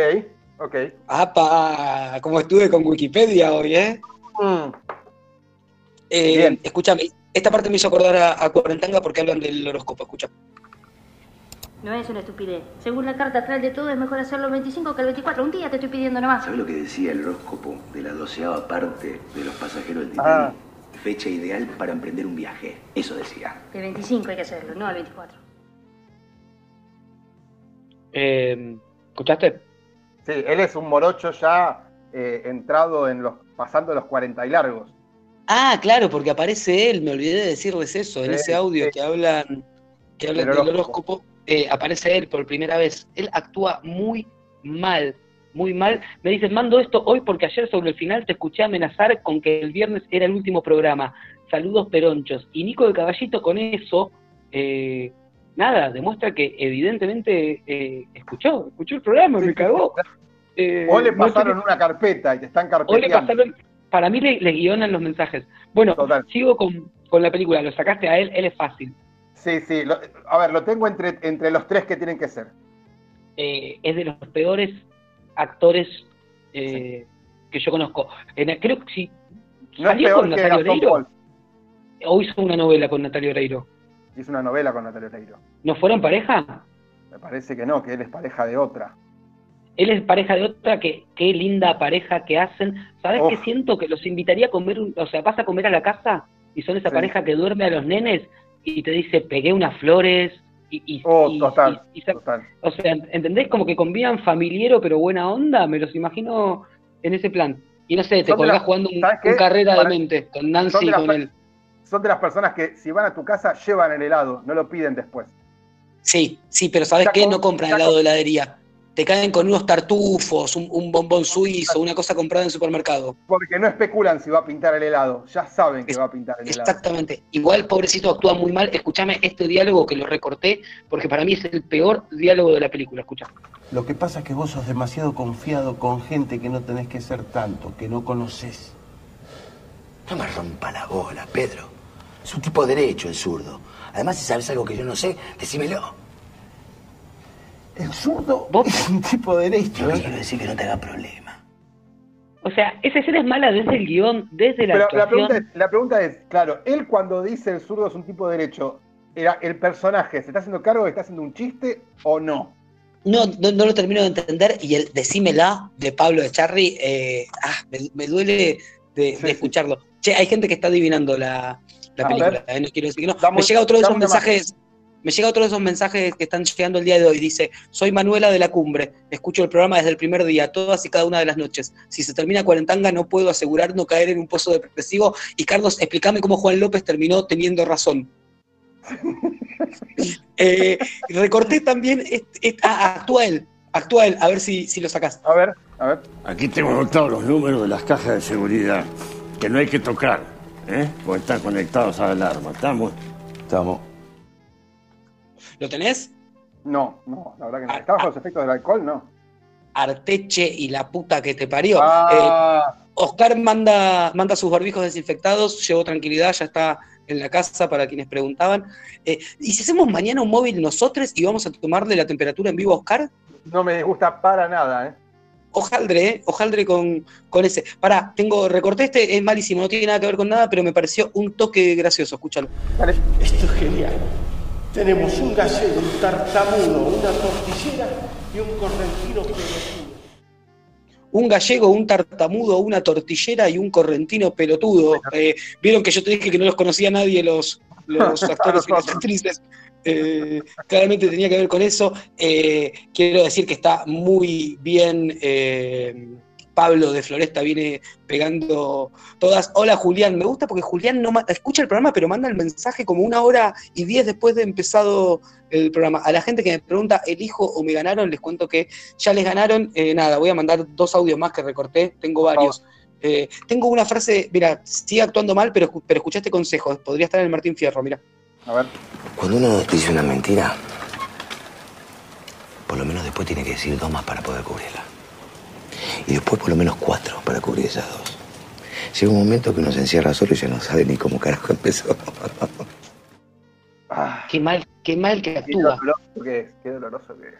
ok. ¡Apa! Como estuve con Wikipedia hoy, ¿eh? Mm. Eh, Bien. Escúchame, esta parte me hizo acordar a, a Cuarentanga porque hablan del horóscopo. Escucha. No es una estupidez. Según la carta astral de todo, es mejor hacerlo el 25 que el 24. Un día te estoy pidiendo nomás. ¿Sabes lo que decía el horóscopo de la doceava parte de los pasajeros del Ah. Titanic? Fecha ideal para emprender un viaje. Eso decía. El 25 hay que hacerlo, no el 24. Eh, ¿Escuchaste? Sí, él es un morocho ya eh, entrado en los, pasando los 40 y largos. Ah, claro, porque aparece él, me olvidé de decirles eso, en ese audio sí. que hablan, que hablan Del horóscopo, eh, aparece él por primera vez. Él actúa muy mal, muy mal. Me dicen, mando esto hoy porque ayer sobre el final te escuché amenazar con que el viernes era el último programa. Saludos peronchos. Y Nico de Caballito con eso, eh, nada, demuestra que evidentemente eh, escuchó, escuchó el programa, me cagó. Eh, O le no sé pasaron una carpeta y te están Hoy le carpeteando. pasaron, para mí le, le guionan los mensajes. Bueno, sigo con, con la película, lo sacaste a él, él es fácil. Sí, sí. lo- a ver, lo tengo entre, entre los tres que tienen que ser. Eh, es de los peores actores eh, que yo conozco. En- creo que sí. No es ¿Salió peor con que Gastón Oreiro? ¿O hizo una novela con Natalia Oreiro? Hizo una novela con Natalia Oreiro. ¿No fueron pareja? Me parece que no, que él es pareja de otra. Él es pareja de otra, que qué linda pareja que hacen. ¿Sabes qué siento? Que los invitaría a comer, o sea, vas a comer a la casa y son esa Sí. pareja que duerme a los nenes y te dice, pegué unas flores y... y- Oh, y- total, y-. O sea, ¿entendés? Como que combinan familiero pero buena onda, me los imagino en ese plan. Y no sé, te colgás jugando un, carrera Para- de mente con Nancy y con él. Son de las personas que si van a tu casa llevan el helado, no lo piden después. Sí, sí, pero ¿sabes qué? con- No compran helado con- de heladería. Te caen con unos tartufos, un, un bombón suizo, una cosa comprada en supermercado. Porque no especulan si va a pintar el helado, ya saben que va a pintar el helado. Exactamente. Igual, pobrecito, actúa muy mal. Escúchame este diálogo que lo recorté, porque para mí es el peor diálogo de la película. Escucha. Lo que pasa es que vos sos demasiado confiado con gente que no tenés que ser tanto, que no conoces. No me rompa la bola, Pedro. Es un tipo derecho el zurdo. Además, si sabes algo que yo no sé, decímelo. El zurdo es un tipo derecho. Yo quiero decir que no te haga problema. O sea, esa escena es mala desde el guion, desde la Pero la actuación. pregunta, es, la pregunta es, claro, él cuando dice el zurdo es un tipo derecho, era el personaje, ¿se está haciendo cargo de que está haciendo un chiste o no? No, no, no lo termino de entender y el decímela de Pablo de Charry, eh, ah, me, me duele de, de escucharlo. Che, hay gente que está adivinando la, película, eh, no quiero decir que no. Me llega otro de esos mensajes, me llega otro de esos mensajes que están llegando el día de hoy. Dice, soy Manuela de la Cumbre, escucho el programa desde el primer día, todas y cada una de las noches. Si se termina cuarentanga, no puedo asegurar no caer en un pozo depresivo. Y Carlos, explícame cómo Juan López terminó teniendo razón. <laughs> Eh, recorté también, est- ah, actúa él, actúa él, a ver si, si lo sacas. A ver, a ver. Aquí tengo anotados los números de las cajas de seguridad, que no hay que tocar, ¿eh? Porque están conectados a la alarma. ¿Estamos? Estamos. ¿Lo tenés? No, no, la verdad que no. ¿Está bajo los efectos del alcohol? No. Arteche y la puta que te parió. Ah. Eh, Oscar manda, manda sus barbijos desinfectados, llevó tranquilidad, ya está en la casa para quienes preguntaban. Eh, ¿Y si hacemos mañana un móvil nosotros y vamos a tomarle la temperatura en vivo a Oscar? No me gusta para nada, ¿eh? Ojaldre, ¿eh? Ojaldre con, con ese. Pará, tengo, recorté este, es malísimo, no tiene nada que ver con nada, pero me pareció un toque gracioso, escúchalo. Esto es genial. Tenemos un gallego, un tartamudo, una tortillera y un correntino pelotudo. Un gallego, un tartamudo, una tortillera y un correntino pelotudo. Eh, Vieron que yo te dije que no los conocía nadie los, los <laughs> actores y las actrices. Eh, claramente tenía que ver con eso. Eh, quiero decir que está muy bien. eh, Pablo de Floresta viene pegando todas. Hola Julián, me gusta porque Julián no escucha el programa, pero manda el mensaje como una hora y diez después de empezado el programa. A la gente que me pregunta, ¿elijo o me ganaron? Les cuento que ya les ganaron. Nada, voy a mandar dos audios más que recorté, tengo varios. Tengo una frase, mira, sigue actuando mal, pero, pero escucha este consejo, podría estar en el Martín Fierro, mira. A ver. Cuando uno te dice una mentira, por lo menos después tiene que decir dos más para poder cubrirla. Y después por lo menos cuatro para cubrir esas dos. Llega un momento que uno se encierra solo y ya no sabe ni cómo carajo empezó. Qué mal, qué mal que Qué actúa. doloroso que es, qué doloroso que es.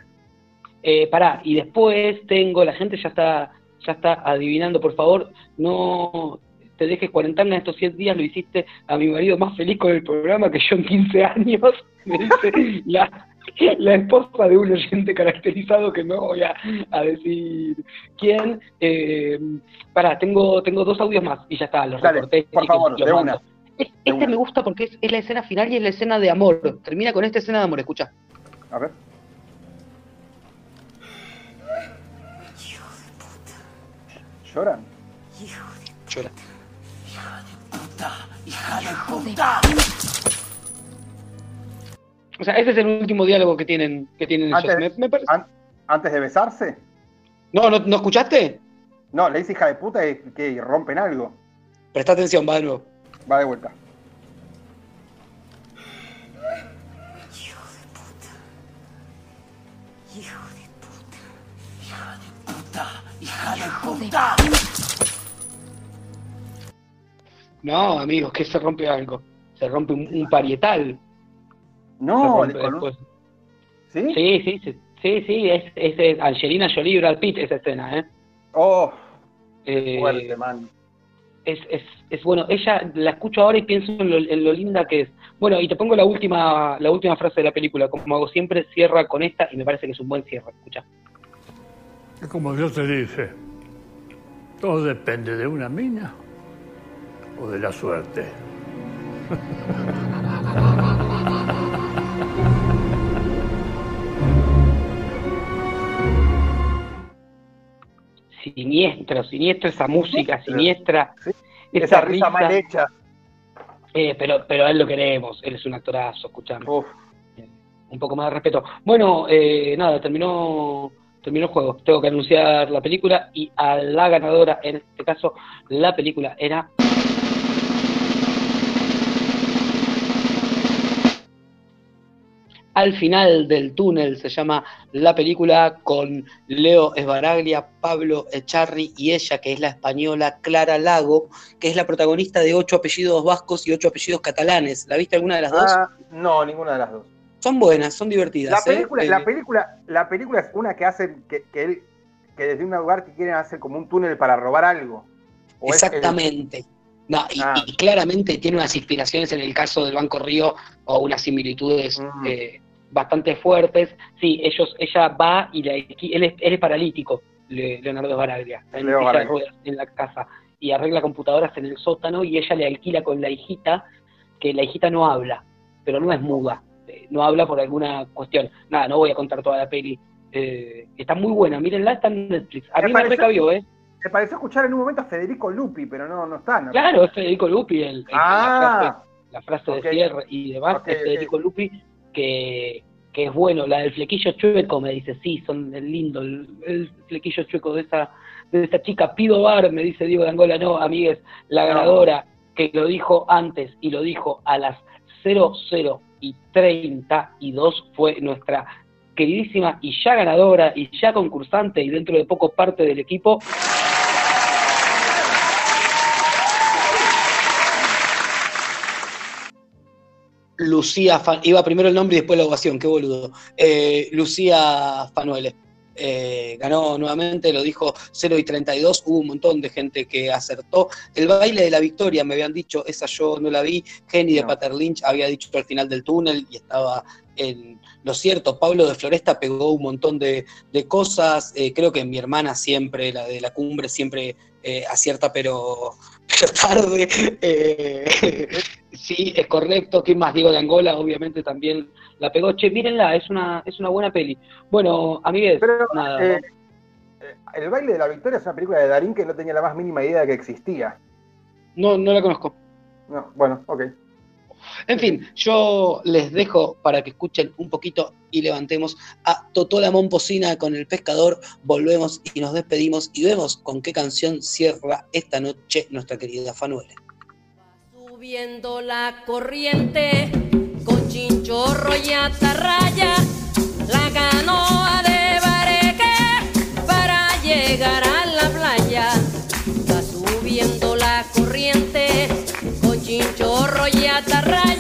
Eh, pará, y después tengo, la gente ya está, ya está adivinando, por favor, no te dejes cuarentena estos 100 días, lo hiciste a mi marido más feliz con el programa que yo en 15 años, <laughs> me dice la, la esposa de un oyente caracterizado que no voy a, a decir quién. Eh, pará, tengo, tengo dos audios más y ya está, los Dale, recorté. por favor, los de una. Este me gusta porque es, es la escena final y es la escena de amor. Termina con esta escena de amor, escucha. A ver. ¿Lloran? Llora. ¡Hija de puta! O sea, ese es el último diálogo que tienen, que tienen ellos. Antes, Me- me parece- an- antes de besarse. No, no, ¿no escuchaste? No, le dice hija de puta y que rompen algo. Presta atención, va de nuevo. Va de vuelta. ¡Hija de puta! No, amigos, que se rompe algo. Se rompe un, un parietal. No, después. ¿Sí? Sí, sí, sí, sí, sí, es, es, es Angelina Jolie y Brad Pitt esa escena, ¿eh? Oh, Eh, fuerte, man. es, es, es bueno, ella la escucho ahora y pienso en lo, en lo linda que es. Bueno, y te pongo la última, la última frase de la película, como hago siempre, cierra con esta y me parece que es un buen cierre, escucha. Es como yo te dije, todo depende de una mina o de la suerte. Siniestro, siniestro esa música, siniestra. Esa risa mal hecha. Eh, pero, pero a él lo queremos, él es un actorazo, escuchame. Un poco más de respeto. Bueno, eh, nada, terminó, terminó el juego. Tengo que anunciar la película y a la ganadora, en este caso, la película era. Al final del túnel se llama la película con Leo Esbaraglia, Pablo Echarri y ella, que es la española Clara Lago, que es la protagonista de ocho apellidos vascos y ocho apellidos catalanes. ¿La viste alguna de las dos? Ah, no, ninguna de las dos. Son buenas, son La divertidas. ¿eh? película, Eh, la película, la película es una que hacen que, que él, que desde un lugar que quieren hacer como un túnel para robar algo. ¿O es el- Exactamente. No, y, Ah. y claramente tiene unas inspiraciones en el caso del Banco Río o unas similitudes Mm. eh, bastante fuertes. Sí, ellos, ella va y la él, es, él es paralítico, Le- Leonardo Baraglia, en Leo en la casa y arregla computadoras en el sótano y ella le alquila con la hijita, que la hijita no habla, pero no es muda, eh, no habla por alguna cuestión. Nada, no voy a contar toda la peli. eh, está muy buena, mírenla, está en Netflix. A Me mí me pareció- recabió, ¿eh? Me pareció escuchar en un momento a Federico Lupi, pero no, no está. ¿no? Claro, es Federico Lupi, el, el- Ah. la frase, la frase Ok. de cierre y demás, Ok, es Federico Lupi, que, que es bueno. La del flequillo chueco me dice, sí, son el lindo, el, el flequillo chueco de esa, de esa chica. Pido bar, me dice Diego de Angola, no, amigues, la ganadora que lo dijo antes y lo dijo a las 00 y 32 fue nuestra queridísima y ya ganadora y ya concursante y dentro de poco parte del equipo, Lucía, iba primero el nombre y después la ovación, qué boludo. Eh, Lucía Fanuele. Eh, ganó nuevamente, lo dijo 0 y 32, hubo un montón de gente que acertó. El baile de la victoria, me habían dicho, esa yo no la vi. Jenny de. Pater Lynch había dicho al final del túnel y estaba en lo cierto. Pablo de Floresta pegó un montón de, de cosas. Eh, creo que mi hermana siempre, la de la cumbre, siempre eh, acierta, pero, pero <laughs> tarde. Sí, es correcto. ¿Quién más? Diego de Angola, obviamente también la pegó. Che, mírenla, es una, es una buena peli. Bueno, amigues, nada. Eh, eh, el baile de la victoria es una película de Darín que no tenía la más mínima idea de que existía. No, no la conozco. No, bueno, ok. En fin, yo les dejo para que escuchen un poquito y levantemos a Totola Momposina con el pescador. Volvemos y nos despedimos y vemos con qué canción cierra esta noche nuestra querida Fanuele. Subiendo la corriente con chinchorro y atarraya, la canoa de Bareque para llegar a la playa. Va subiendo la corriente con chinchorro y atarraya,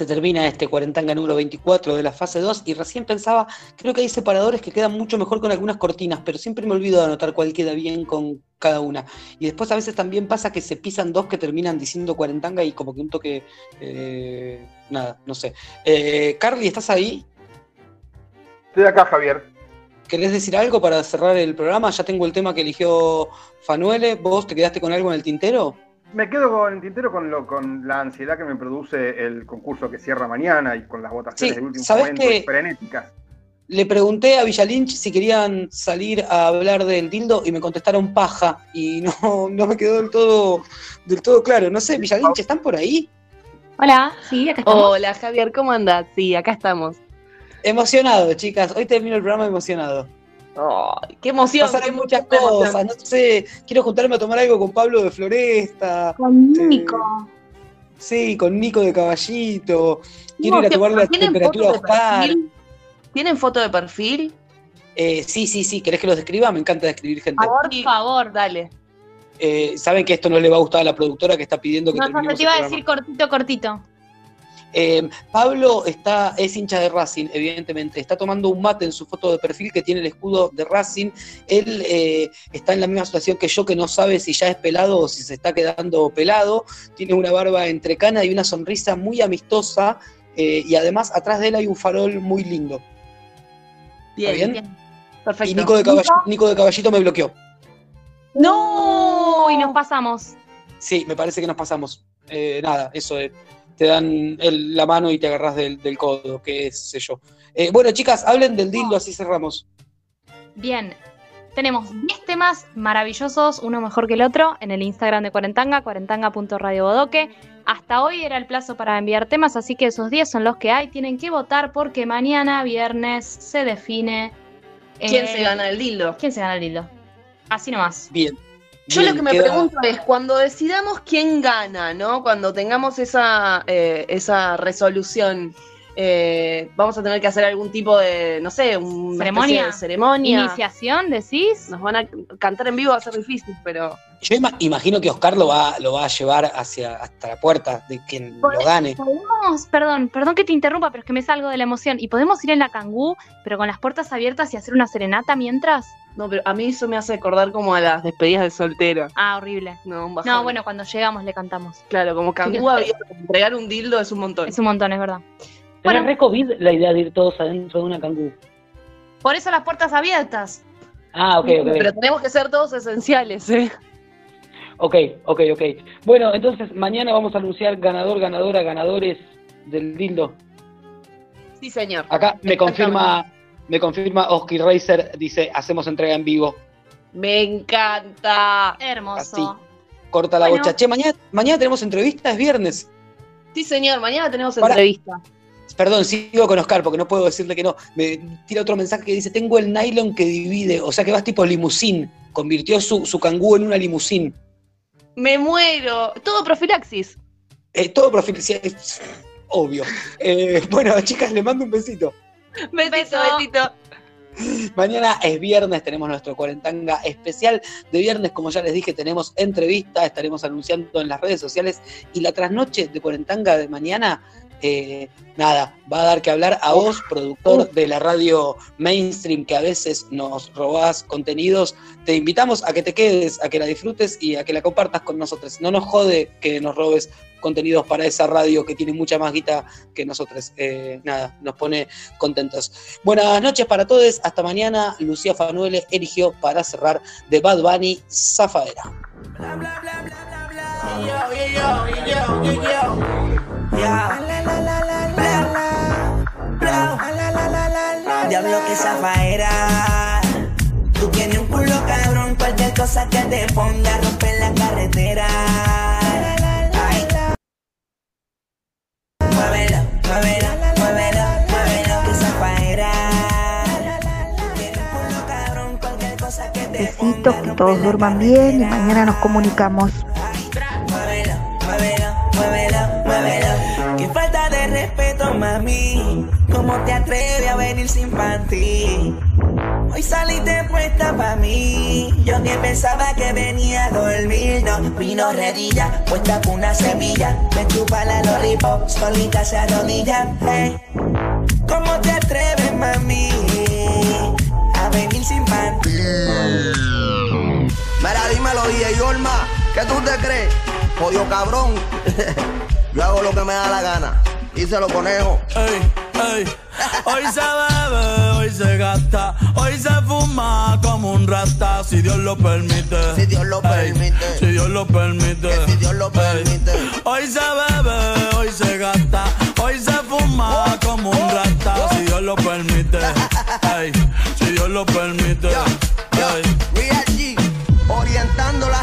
Se termina este Cuarentanga número 24 de la fase 2 y recién pensaba, creo que hay separadores que quedan mucho mejor con algunas cortinas, pero siempre me olvido de anotar cuál queda bien con cada una. Y después a veces también pasa que se pisan dos que terminan diciendo Cuarentanga y como que un toque... eh, nada, no sé. Eh, Carly, ¿estás ahí? Estoy acá, Javier. ¿Querés decir algo para cerrar el programa? Ya tengo el tema que eligió Fanuele. ¿Vos te quedaste con algo en el tintero? Me quedo con el tintero con, lo, con la ansiedad que me produce el concurso que cierra mañana y con las votaciones Sí, de último ¿sabés momento qué? y frenéticas. Le pregunté a Villalinch si querían salir a hablar del dildo y me contestaron paja y <laughs> no, no me quedó del todo, del todo claro. No sé, Villalinch, ¿están por ahí? Hola, sí, acá estamos. Hola Javier, ¿cómo andás? Sí, acá estamos. Emocionado, chicas. Hoy termino el programa emocionado. Ay, qué emoción. Pasaron qué muchas cosas, emoción. no sé, quiero juntarme a tomar algo con Pablo de Floresta. Con Eh, Nico. Sí, con Nico de Caballito. Quiero ir a ¿Tienen tomar la foto temperatura Oscar. perfil? ¿Tienen foto de perfil? Eh, sí, sí, sí, ¿querés que los describa? Me encanta describir gente. Por favor, dale. Eh, Saben que esto no le va a gustar a la productora que está pidiendo que No, no, te iba a decir cortito, cortito. Eh, Pablo está, es hincha de Racing, evidentemente. Está tomando un mate en su foto de perfil que tiene el escudo de Racing. Él eh, está en la misma situación que yo, que no sabe si ya es pelado o si se está quedando pelado. Tiene una barba entrecana y una sonrisa muy amistosa. eh, y además, atrás de él hay un farol muy lindo. Bien, bien? bien. Perfecto. Y Nico de, Caball- Nico de Caballito me bloqueó. No, y nos pasamos. Sí, me parece que nos pasamos. Eh, nada, eso eh, te dan el- la mano y te agarras del, del codo, que sé yo. Eh, bueno, chicas, hablen del dildo, así cerramos. Bien, tenemos 10 temas maravillosos, uno mejor que el otro, en el Instagram de Cuarentanga, cuarentanga.radiobodoque. Hasta hoy era el plazo para enviar temas, así que esos 10 son los que hay. Tienen que votar porque mañana, viernes, se define. ¿Quién eh, se gana el dildo? ¿Quién se gana el dildo? Así nomás. Bien. Yo Bien, lo que me queda- pregunto es, cuando decidamos quién gana, ¿no? Cuando tengamos esa, eh, esa resolución, eh, vamos a tener que hacer algún tipo de, no sé, una ¿Ceremonia? de ceremonia. ¿Iniciación, decís? Nos van a cantar en vivo, va a ser difícil, pero... Yo ima- imagino que Oscar lo va, lo va a llevar hacia hasta la puerta de quien lo gane. Podemos, perdón, perdón que te interrumpa, pero es que me salgo de la emoción. ¿Y podemos ir en la cangú, pero con las puertas abiertas y hacer una serenata mientras? No, pero a mí eso me hace acordar como a las despedidas de soltero. Ah, horrible. No, un bajón. No, bueno, cuando llegamos le cantamos. Claro, como cangú había entregar un dildo es un montón. Es un montón, es verdad. Pero es re COVID la idea de ir todos adentro de una cangú. Por eso las puertas abiertas. Ah, ok, ok. Pero tenemos que ser todos esenciales, ¿eh? Ok, ok, ok. Bueno, entonces mañana vamos a anunciar ganador, ganadora, ganadores del dildo. Sí, señor. Acá me confirma, me confirma Oski Racer, dice, hacemos entrega en vivo. Me encanta. Hermoso. Corta la Bueno. bocha. Che, mañana, mañana tenemos entrevista, es viernes. Sí, señor, mañana tenemos entrevista. Perdón, sigo con Oscar porque no puedo decirle que no. Me tira otro mensaje que dice, tengo el nylon que divide, o sea que vas tipo limusín. Convirtió su, su cangú en una limusín. Me muero. Todo profilaxis. Eh, todo profil, sí, es obvio. Eh, <laughs> bueno, chicas, les mando un besito. Besito, besito. Mañana es viernes, tenemos nuestro cuarentanga especial de viernes, como ya les dije, tenemos entrevista, estaremos anunciando en las redes sociales. Y la trasnoche de cuarentanga de mañana, eh, nada, va a dar que hablar a vos, productor de la radio mainstream que a veces nos robás contenidos, te invitamos a que te quedes, a que la disfrutes y a que la compartas con nosotros. No nos jode que nos robes contenidos para esa radio que tiene mucha más guita que nosotros. Eh, nada, nos pone contentos. Buenas noches para todos. Hasta mañana. Lucía Fanuele eligió para cerrar de Bad Bunny Zafaera. Diablo que zafaera. Tú tienes un culo cabrón, cualquier cosa que te ponga romper la carretera. Ay. Muévelo, muévelo, muévelo, muévelo que zafaera. Besitos, que todos duerman bien y mañana nos comunicamos. ¿Cómo te atreves a venir sin panty? Hoy saliste puesta pa' mí. Yo que pensaba que venía a dormir. No, vino redilla, puesta con una semilla. Me chupa la lollipop, solita se arrodilla. Hey. ¿Cómo te atreves, mami? A venir sin panty. Mira, dímelo, DJ Yorma, ¿qué tú te crees? Jodido cabrón. <laughs> Yo hago lo que me da la gana. Díselo, conejo. Ey, ey. Hoy se bebe, hoy se gasta, hoy se fuma como un rata, si Dios lo permite. Si Dios lo ey. permite. Si Dios lo permite. Que si Dios lo permite. Hoy se bebe, hoy se gasta, hoy se fuma como un rata, oh, si Dios lo permite. si Dios lo permite. Yo, yo, G, orientando la